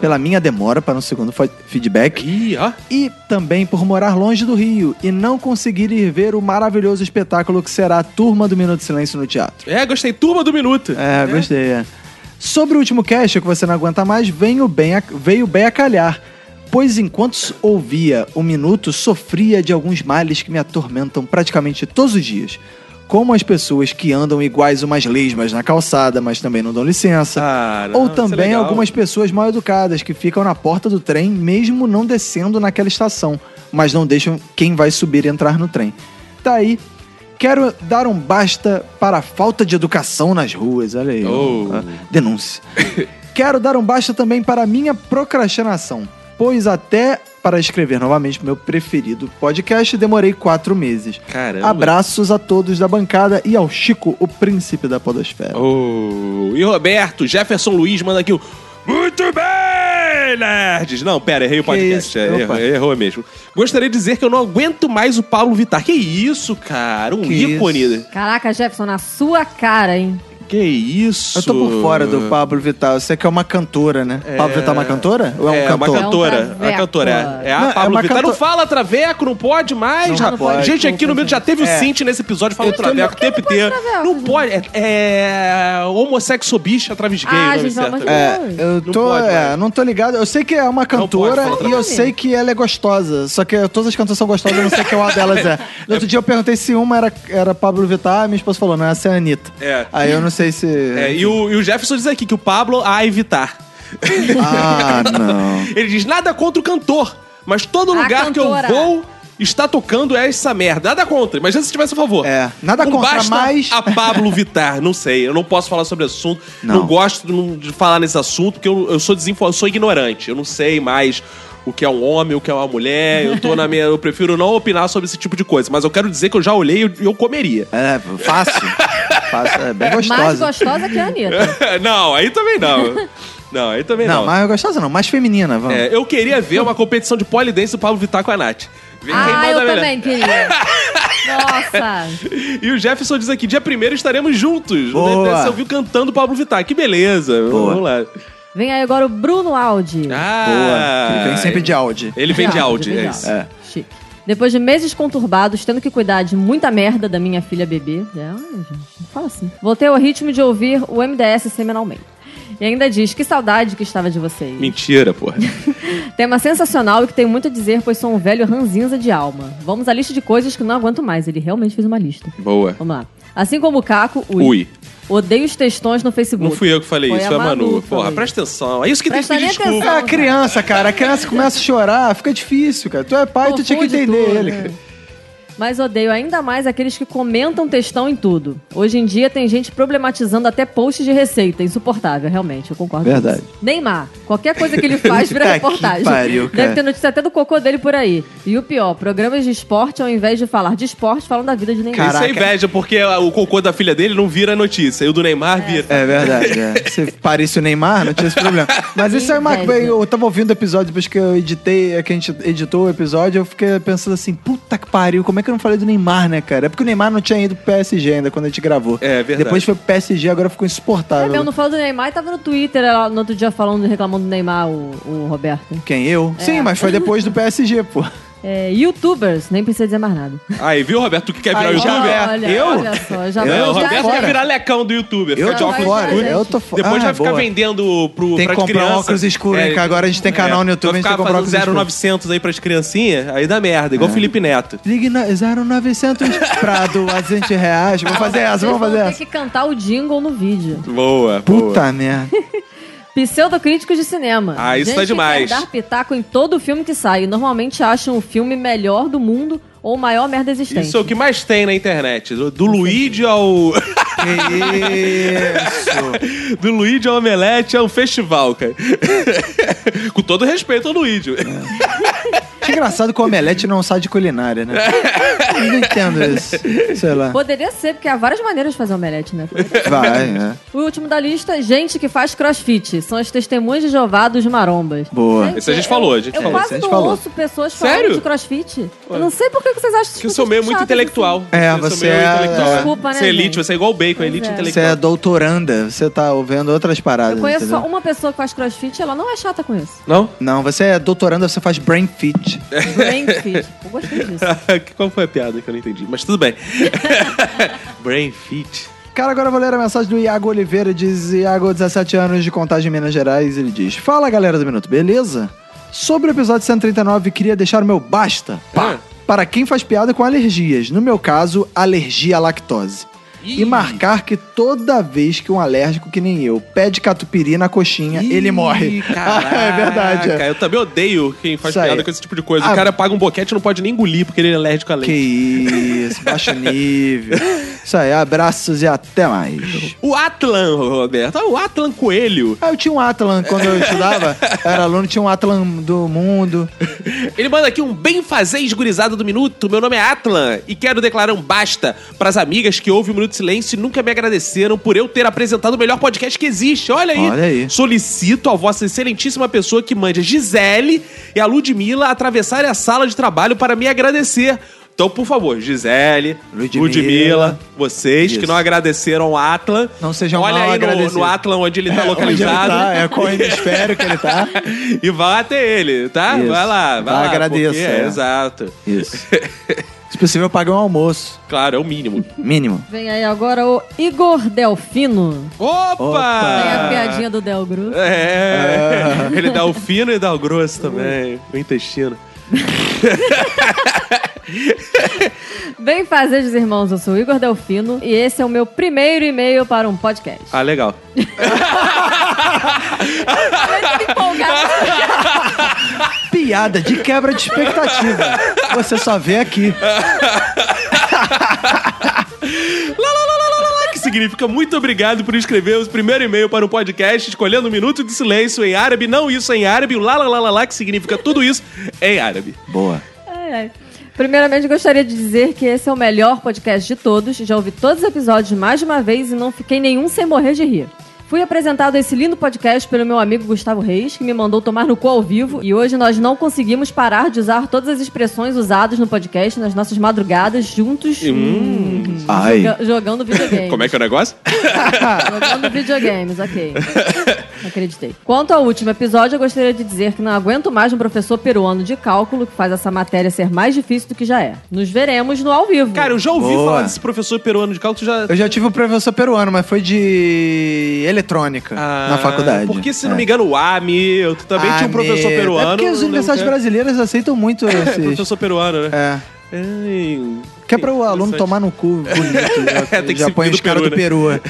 Pela minha demora para um segundo fe- feedback Ih, ó. e também por morar longe do Rio e não conseguir ir ver o maravilhoso espetáculo que será a Turma do Minuto de Silêncio no teatro. É, gostei. Turma do Minuto. É, gostei. é. Sobre o último cast, que você não aguenta mais, veio bem a, veio bem a calhar. Pois enquanto ouvia o minuto, sofria de alguns males que me atormentam praticamente todos os dias. Como as pessoas que andam iguais umas lesmas na calçada, mas também não dão licença. Ah, não, Ou é também legal. algumas pessoas mal educadas que ficam na porta do trem, mesmo não descendo naquela estação, mas não deixam quem vai subir entrar no trem. Daí, quero dar um basta para a falta de educação nas ruas. Olha aí. Oh. ó, denúncia. quero dar um basta também para a minha procrastinação, pois até para escrever novamente meu preferido podcast demorei quatro meses. Caramba. Abraços a todos da bancada e ao Chico, o príncipe da podosfera. Oh, e Roberto, Jefferson Luiz manda aqui o. Muito bem, nerds! Não, pera, errei o podcast. isso? É, errou, errou mesmo. Gostaria de dizer que eu não aguento mais o Paulo Vittar. Que isso, cara? Um Que ícone. Caraca, Jefferson, na sua cara, hein? Que isso? Eu tô por fora do Pablo Vittar. Eu sei que é uma cantora, né? Pablo Vittar é uma cantora? Ou é um É, uma cantor? cantora. É um É uma cantora. É, é a Não, é Pablo uma Vittar. canto- Não fala traveco, não pode mais, Não rapaz. pode. Gente, aqui no meio já teve o É. Cinti nesse episódio falando traveco o tempo inteiro. Não pode. É, é homossexo bicha travis gay. Ah, gente, É, eu Não tô, pode é, não tô ligado. Eu sei que é uma cantora e eu sei que ela é gostosa. Só que todas as cantoras são gostosas, eu não sei qual delas é. No outro dia eu perguntei se uma era, era Pablo Vittar, minha esposa falou, não, essa é a Anitta. É. Aí eu não sei se. É, e, o, e o Jefferson diz aqui que o Pablo a evitar. Ah, não. Ele diz nada contra o cantor, mas todo A lugar que eu cantora. vou está tocando essa merda. Nada contra, mas se tivesse a favor. É, nada não contra, basta mas- a Pablo Vittar, não sei. Eu não posso falar sobre o assunto. Não, Não. gosto de- de falar nesse assunto, porque eu, eu sou desinfo, eu sou ignorante. Eu não sei mais o que é um homem, o que é uma mulher. Eu tô na minha. Eu prefiro não opinar sobre esse tipo de coisa. Mas eu quero dizer que eu já olhei e eu comeria. É, fácil. fácil. É bem Mais gostosa. gostosa que a Anitta. não, aí também não. Não, aí também não. Não, mais gostosa não, mais feminina, vamos. É, eu queria ver uma competição de polidense do Pablo Vittar com a Nath. Ver Ah, eu melhor. também queria. Nossa. E o Jefferson diz aqui: dia primeiro estaremos juntos. Boa. Você ouviu cantando Pablo Vittar. Que beleza. Boa. Vamos lá. Vem aí agora o Bruno Aldi. Ah, Boa. Ele vem sempre de Audi. Ele vem de áudio, vem é de isso. áudio. Depois de meses conturbados, tendo que cuidar de muita merda da minha filha bebê. É, gente, não fala assim. Voltei ao ritmo de ouvir o MDS semanalmente. E ainda diz, que saudade que estava de vocês. Mentira, porra. Tema sensacional e que tem muito a dizer, pois sou um velho ranzinza de alma. Vamos à lista de coisas que não aguento mais. Ele realmente fez uma lista. Boa. Vamos lá. Assim como o Caco, ui. Ui. Odeio os textões no Facebook. Não fui eu que falei Foi isso, a foi a Manu. Manu Porra, presta atenção. É isso que Presta tem que pedir desculpa. É a criança, cara. A criança começa a chorar, fica difícil, cara. Tu é pai, tu tinha que entender tudo, ele, né? cara. Mas odeio ainda mais aqueles que comentam textão em tudo. Hoje em dia tem gente problematizando até posts de receita. Insuportável, realmente. Eu concordo Verdade. com isso. Neymar. Qualquer coisa que ele faz vira Puta reportagem. que pariu, cara. Deve ter notícia até do cocô dele por aí. E o pior, programas de esporte, ao invés de falar de esporte, falam da vida de Neymar. Isso é inveja, porque o cocô da filha dele não vira notícia. E o do Neymar vira. É verdade, é. Se parece o Neymar, não tinha esse problema. Mas isso é uma coisa. Eu tava ouvindo o episódio depois que eu editei, é que a gente editou o episódio, eu fiquei pensando assim, puta que pariu, como é que eu não falei do Neymar, né, cara? É porque o Neymar não tinha ido pro PSG ainda quando a gente gravou. É, verdade. Depois foi pro PSG, agora ficou É insuportável. mesmo, não falou do Neymar e tava no Twitter lá no outro dia falando, reclamando do Neymar, o, o Roberto. Quem? Eu? É. Sim, mas foi depois do PSG, pô. É, Youtubers, nem precisa dizer mais nada. Aí, viu, Roberto? Tu que quer virar Aí, já youtuber? é. Olha, Eu? olha só, já É, o já- Roberto já- quer virar lecão do youtuber. Eu fica de tô óculos fora, escuros. eu tô fora. Depois Ah, vai ficar boa. vendendo pro, Tem que pras comprar crianças. óculos escuros, hein, que agora a gente tem canal no YouTube, a Vai gente tem que comprar óculos escuros. 0900 aí pras criancinhas, aí dá merda, É. igual o Felipe Neto. Ligue na 0900 pra 200 reais. Vamos fazer essa, Vocês vamos vão fazer ter essa. que cantar o jingle no vídeo. Boa, boa. Puta merda. Pseudocríticos de cinema. Ah, isso Gente tá que demais. quer dar pitaco em todo filme que sai. e Normalmente acham o filme melhor do mundo ou o maior merda existente. Isso é o que mais tem na internet. Do, do Luigi ao. Que isso. do Luigi ao Omelete é um festival, cara. Com todo respeito ao Luigi. Que engraçado que o Omelete não sai de culinária, né? Eu não entendo isso. Sei lá. Poderia ser, porque há várias maneiras de fazer omelete, né? Vai, né? O último da lista, gente que faz crossfit. São as testemunhas de Jeová dos marombas. Boa. Isso a gente falou, a gente eu falou. quase Isso a gente não falou. ouço pessoas Sério? falando de crossfit. Eu não sei por que vocês acham Que eu sou meio muito intelectual. É, Eu sou você meio é- intelectual. Desculpa, né, Você é elite, gente? você é igual o Bacon, elite é. Você intelectual. é doutoranda, você tá ouvindo outras paradas. Eu conheço entendeu? só uma pessoa que faz crossfit e ela não é chata com isso. Não? Não, você é doutoranda, você faz brain fit. Brain fit. Eu gostei disso. Qual foi a piada que eu não entendi? Mas tudo bem. Brain Fit. Cara, agora eu vou ler a mensagem do Iago Oliveira. Diz Iago, 17 anos de contagem em Minas Gerais. Ele diz: Fala galera do Minuto, beleza? Sobre o episódio 139, queria deixar o meu basta. Pá! Ah. Para quem faz piada com alergias. No meu caso, alergia à lactose. E marcar que toda vez que um alérgico que nem eu pede catupiry na coxinha, ele morre. é verdade. Caraca, É. Eu também odeio quem faz Isso aí. piada com esse tipo de coisa. Ah, o cara paga um boquete e não pode nem engolir porque ele é alérgico a Que leite. isso, baixo nível. Isso aí, abraços e até mais. O Atlan, Roberto. Ah, o Atlan Coelho. Ah, eu tinha um Atlan quando eu estudava. Era aluno, tinha um Atlan do mundo. Ele manda aqui um bem fazer esgurizado do Minuto. Meu nome é Atlan e quero declarar um basta pras amigas que ouvem o Minuto de Silêncio e nunca me agradeceram por eu ter apresentado o melhor podcast que existe. Olha aí. Olha aí. Solicito a vossa excelentíssima pessoa que mande a Gisele e a Ludmilla atravessarem a sala de trabalho para me agradecer. Então, por favor, Gisele, Ludmilla. Ludmilla, vocês que Isso. não agradeceram o Atlan. Não sejam Olha mal aí no, no Atlan onde ele tá É, localizado. onde ele tá, é qual hemisfério que ele tá. e vai até ele, tá? Isso. Vai lá, vai lá. agradeça, porque- é. Exato. Isso. Se possível, pagar um almoço. Claro, é o mínimo. Mínimo. Vem aí agora o Igor Delfino. Opa! Opa! Tem a piadinha do Del Gru. É, ele dá o fino e dá o grosso também, o intestino. Bem fazer dos irmãos, eu sou o Igor Delfino e esse é o meu primeiro e-mail para um podcast. Ah, legal. Piada de quebra de expectativa. Você só vê aqui. Lá, lá, lá, lá, lá, lá, que significa muito obrigado por escrever o primeiro e-mail para o podcast, escolhendo um minuto de silêncio em árabe, não isso em árabe, o lá, lá, lá, lá, lá, que significa tudo isso em árabe. Boa. Ai, ai. Primeiramente, gostaria de dizer que esse é o melhor podcast de todos. Já ouvi todos os episódios mais de uma vez e não fiquei nenhum sem morrer de rir. Fui apresentado a esse lindo podcast pelo meu amigo Gustavo Reis, que me mandou tomar no cu ao vivo, e hoje nós não conseguimos parar de usar todas as expressões usadas no podcast nas nossas madrugadas juntos, hum, Ai. joga- jogando videogames. Como é que é o negócio? Jogando videogames, ok. Acreditei. Quanto ao último episódio, eu gostaria de dizer que não aguento mais um professor peruano de cálculo que faz essa matéria ser mais difícil do que já é. Nos veremos no ao vivo. Cara, eu já ouvi Boa. falar desse professor peruano de cálculo, já... Eu já tive um professor peruano, mas foi de eletrônica Ah, na faculdade. Porque, se É. não me engano, o AMI, eu também tinha um Ah, professor meu. peruano. É porque as universidades brasileiras aceitam muito é. esses... professor peruano, né? É. É. Que é para o aluno tomar no cu bonito. Já, É, tem que já põe os caras Peru, do né? Peru.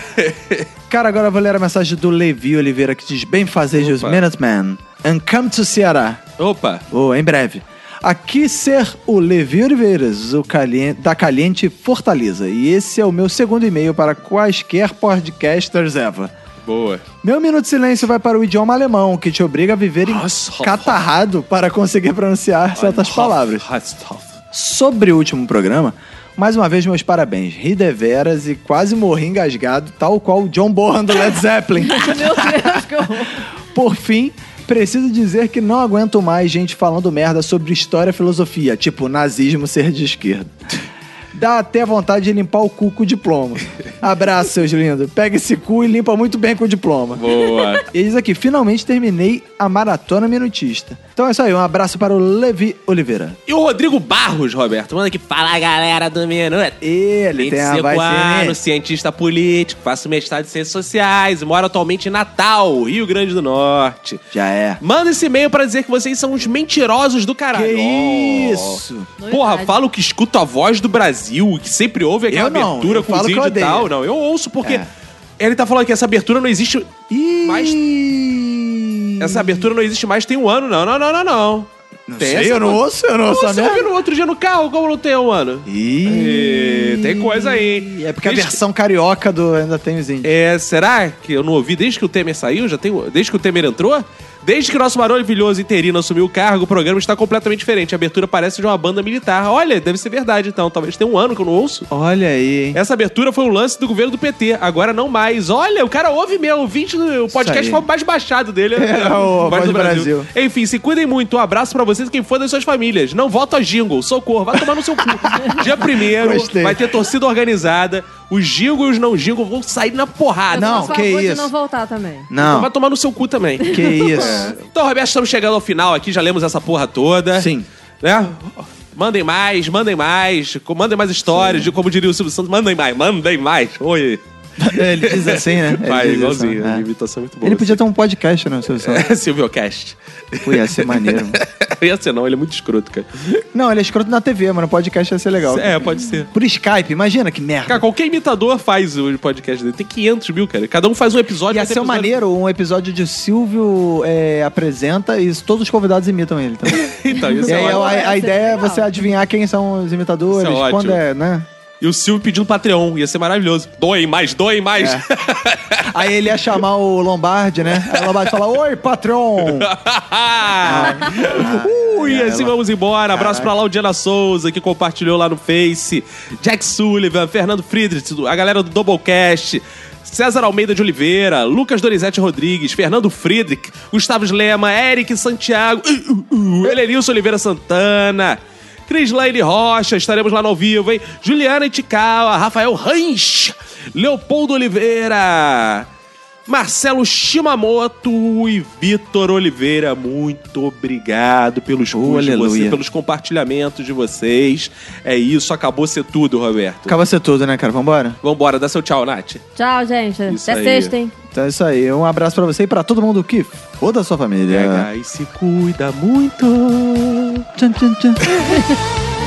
é. Cara, agora eu vou ler a mensagem do Levi Oliveira que diz: Bem fazejos Opa. Minuteman. And come to Ceará. Opa. Oh, em breve. Aqui ser o Levi Oliveiras, o caliente, da Caliente Fortaleza. E esse é o meu segundo e-mail para quaisquer podcasters ever. Boa. Meu minuto de silêncio vai para o idioma alemão, que te obriga a viver em catarrado para conseguir pronunciar certas palavras. Sobre o último programa, mais uma vez meus parabéns. Ri deveras e quase morri engasgado, tal qual o John Bonham do Led Zeppelin. Meu Deus, que horror. Por fim, preciso dizer que não aguento mais gente falando merda sobre história e filosofia, tipo nazismo ser de esquerda. Dá até vontade de limpar o cu com o diploma. Abraço, seus lindos. Pega esse cu e limpa muito bem com o diploma. Boa. E diz aqui, finalmente terminei a maratona minutista. Então é isso aí, um abraço para o Levi Oliveira. E o Rodrigo Barros, Roberto, manda aqui, fala galera do Minuto. Ele tem a 25 voz anos, cientista político, faço mestrado em ciências sociais e moro atualmente em Natal, Rio Grande do Norte. Já é. Manda esse e-mail pra dizer que vocês são os mentirosos do caralho. Que Oh. isso? Porra, Novidade. falo que escuto a voz do Brasil, que sempre ouve aquela Eu não, abertura eu com falo os que eu e tal. Não, eu ouço porque É. ele tá falando que essa abertura não existe. Ih, Mas- Essa abertura não existe mais tem um ano, não, não, não, não, não. Não Tem sei, essa eu não ouço, eu não ouço Você ouviu no outro dia no carro, como não tem um ano? Ih, Ih, tem coisa aí, hein? É porque a Desde- versão carioca do ainda tem os índios. É, será que eu não ouvi desde que o Temer saiu? Já tem, desde que o Temer entrou? Desde que o nosso maravilhoso interino assumiu o cargo, o programa está completamente diferente. A abertura parece de uma banda militar. Olha, deve ser verdade, então. Talvez tenha um ano que eu não ouço. Olha aí, hein? Essa abertura foi um lance do governo do PT, agora não mais. Olha, o cara ouve mesmo, o 20 do o podcast foi o mais baixado dele. É, o Voz do Brasil. Enfim, se cuidem muito. Um abraço pra vocês e quem for das suas famílias. Não vota jingle, socorro, vai tomar no seu cu. Dia primeiro, Gostei. vai ter torcida organizada. Os jingle e os não jingle vão sair na porrada. Eu Não, que isso. não voltar também. Então Não, vai tomar no seu cu também. que isso. Então, Roberto, estamos chegando ao final aqui, já lemos essa porra toda. Sim. Né? Mandem mais, mandem mais, mandem mais histórias, de como diria o Silvio Santos, mandem mais, mandem mais. Oi. Ele diz assim, né? Ele Vai, diz igualzinho, assim, é. imitação é muito boa. Ele podia ter um podcast, né? Seu É, Silvio Cast. Pô, ia ser maneiro. mano. Ia ser não, ele é muito escroto, cara. Não, ele é escroto na TV, mas no podcast ia ser legal. É, pode ser. Por Skype, imagina que merda. Cara, qualquer imitador faz o podcast dele. Tem 500 mil, cara. Cada um faz um episódio. Ia ser episódio- maneiro um episódio de Silvio é, apresenta e todos os convidados imitam ele também. Então, isso e é aí ótimo. a, a ser ideia é você adivinhar quem são os imitadores, Isso é quando é, né? E o Silvio pedindo Patreon. Ia ser maravilhoso. Doem mais, doem mais. É. Aí ele ia chamar o Lombardi, né? Aí o Lombardi fala: Oi, patrão! Ui, É, assim vamos embora. Abraço pra Laudiana Souza, que compartilhou lá no Face. Jack Sullivan, Fernando Friedrich, a galera do Doublecast. César Almeida de Oliveira, Lucas Donizete Rodrigues, Fernando Friedrich, Gustavo Lema, Eric Santiago, uh, uh, uh, Elenilson Oliveira Santana, Cris Laine Rocha, estaremos lá no vivo, hein? Juliana Itikawa, Rafael Ranch, Leopoldo Oliveira, Marcelo Shimamoto e Vitor Oliveira, muito obrigado pelos Oh, cursos de vocês, pelos compartilhamentos de vocês. É isso, acabou ser tudo, Roberto. Acaba ser tudo, né, cara? Vambora? Vambora, dá seu tchau, Nath. Tchau, gente. Isso Até aí. sexta, hein? Então é isso aí. Um abraço pra você e pra todo mundo que foda a sua família. Pega e se cuida muito. Tchan, tchan, tchan.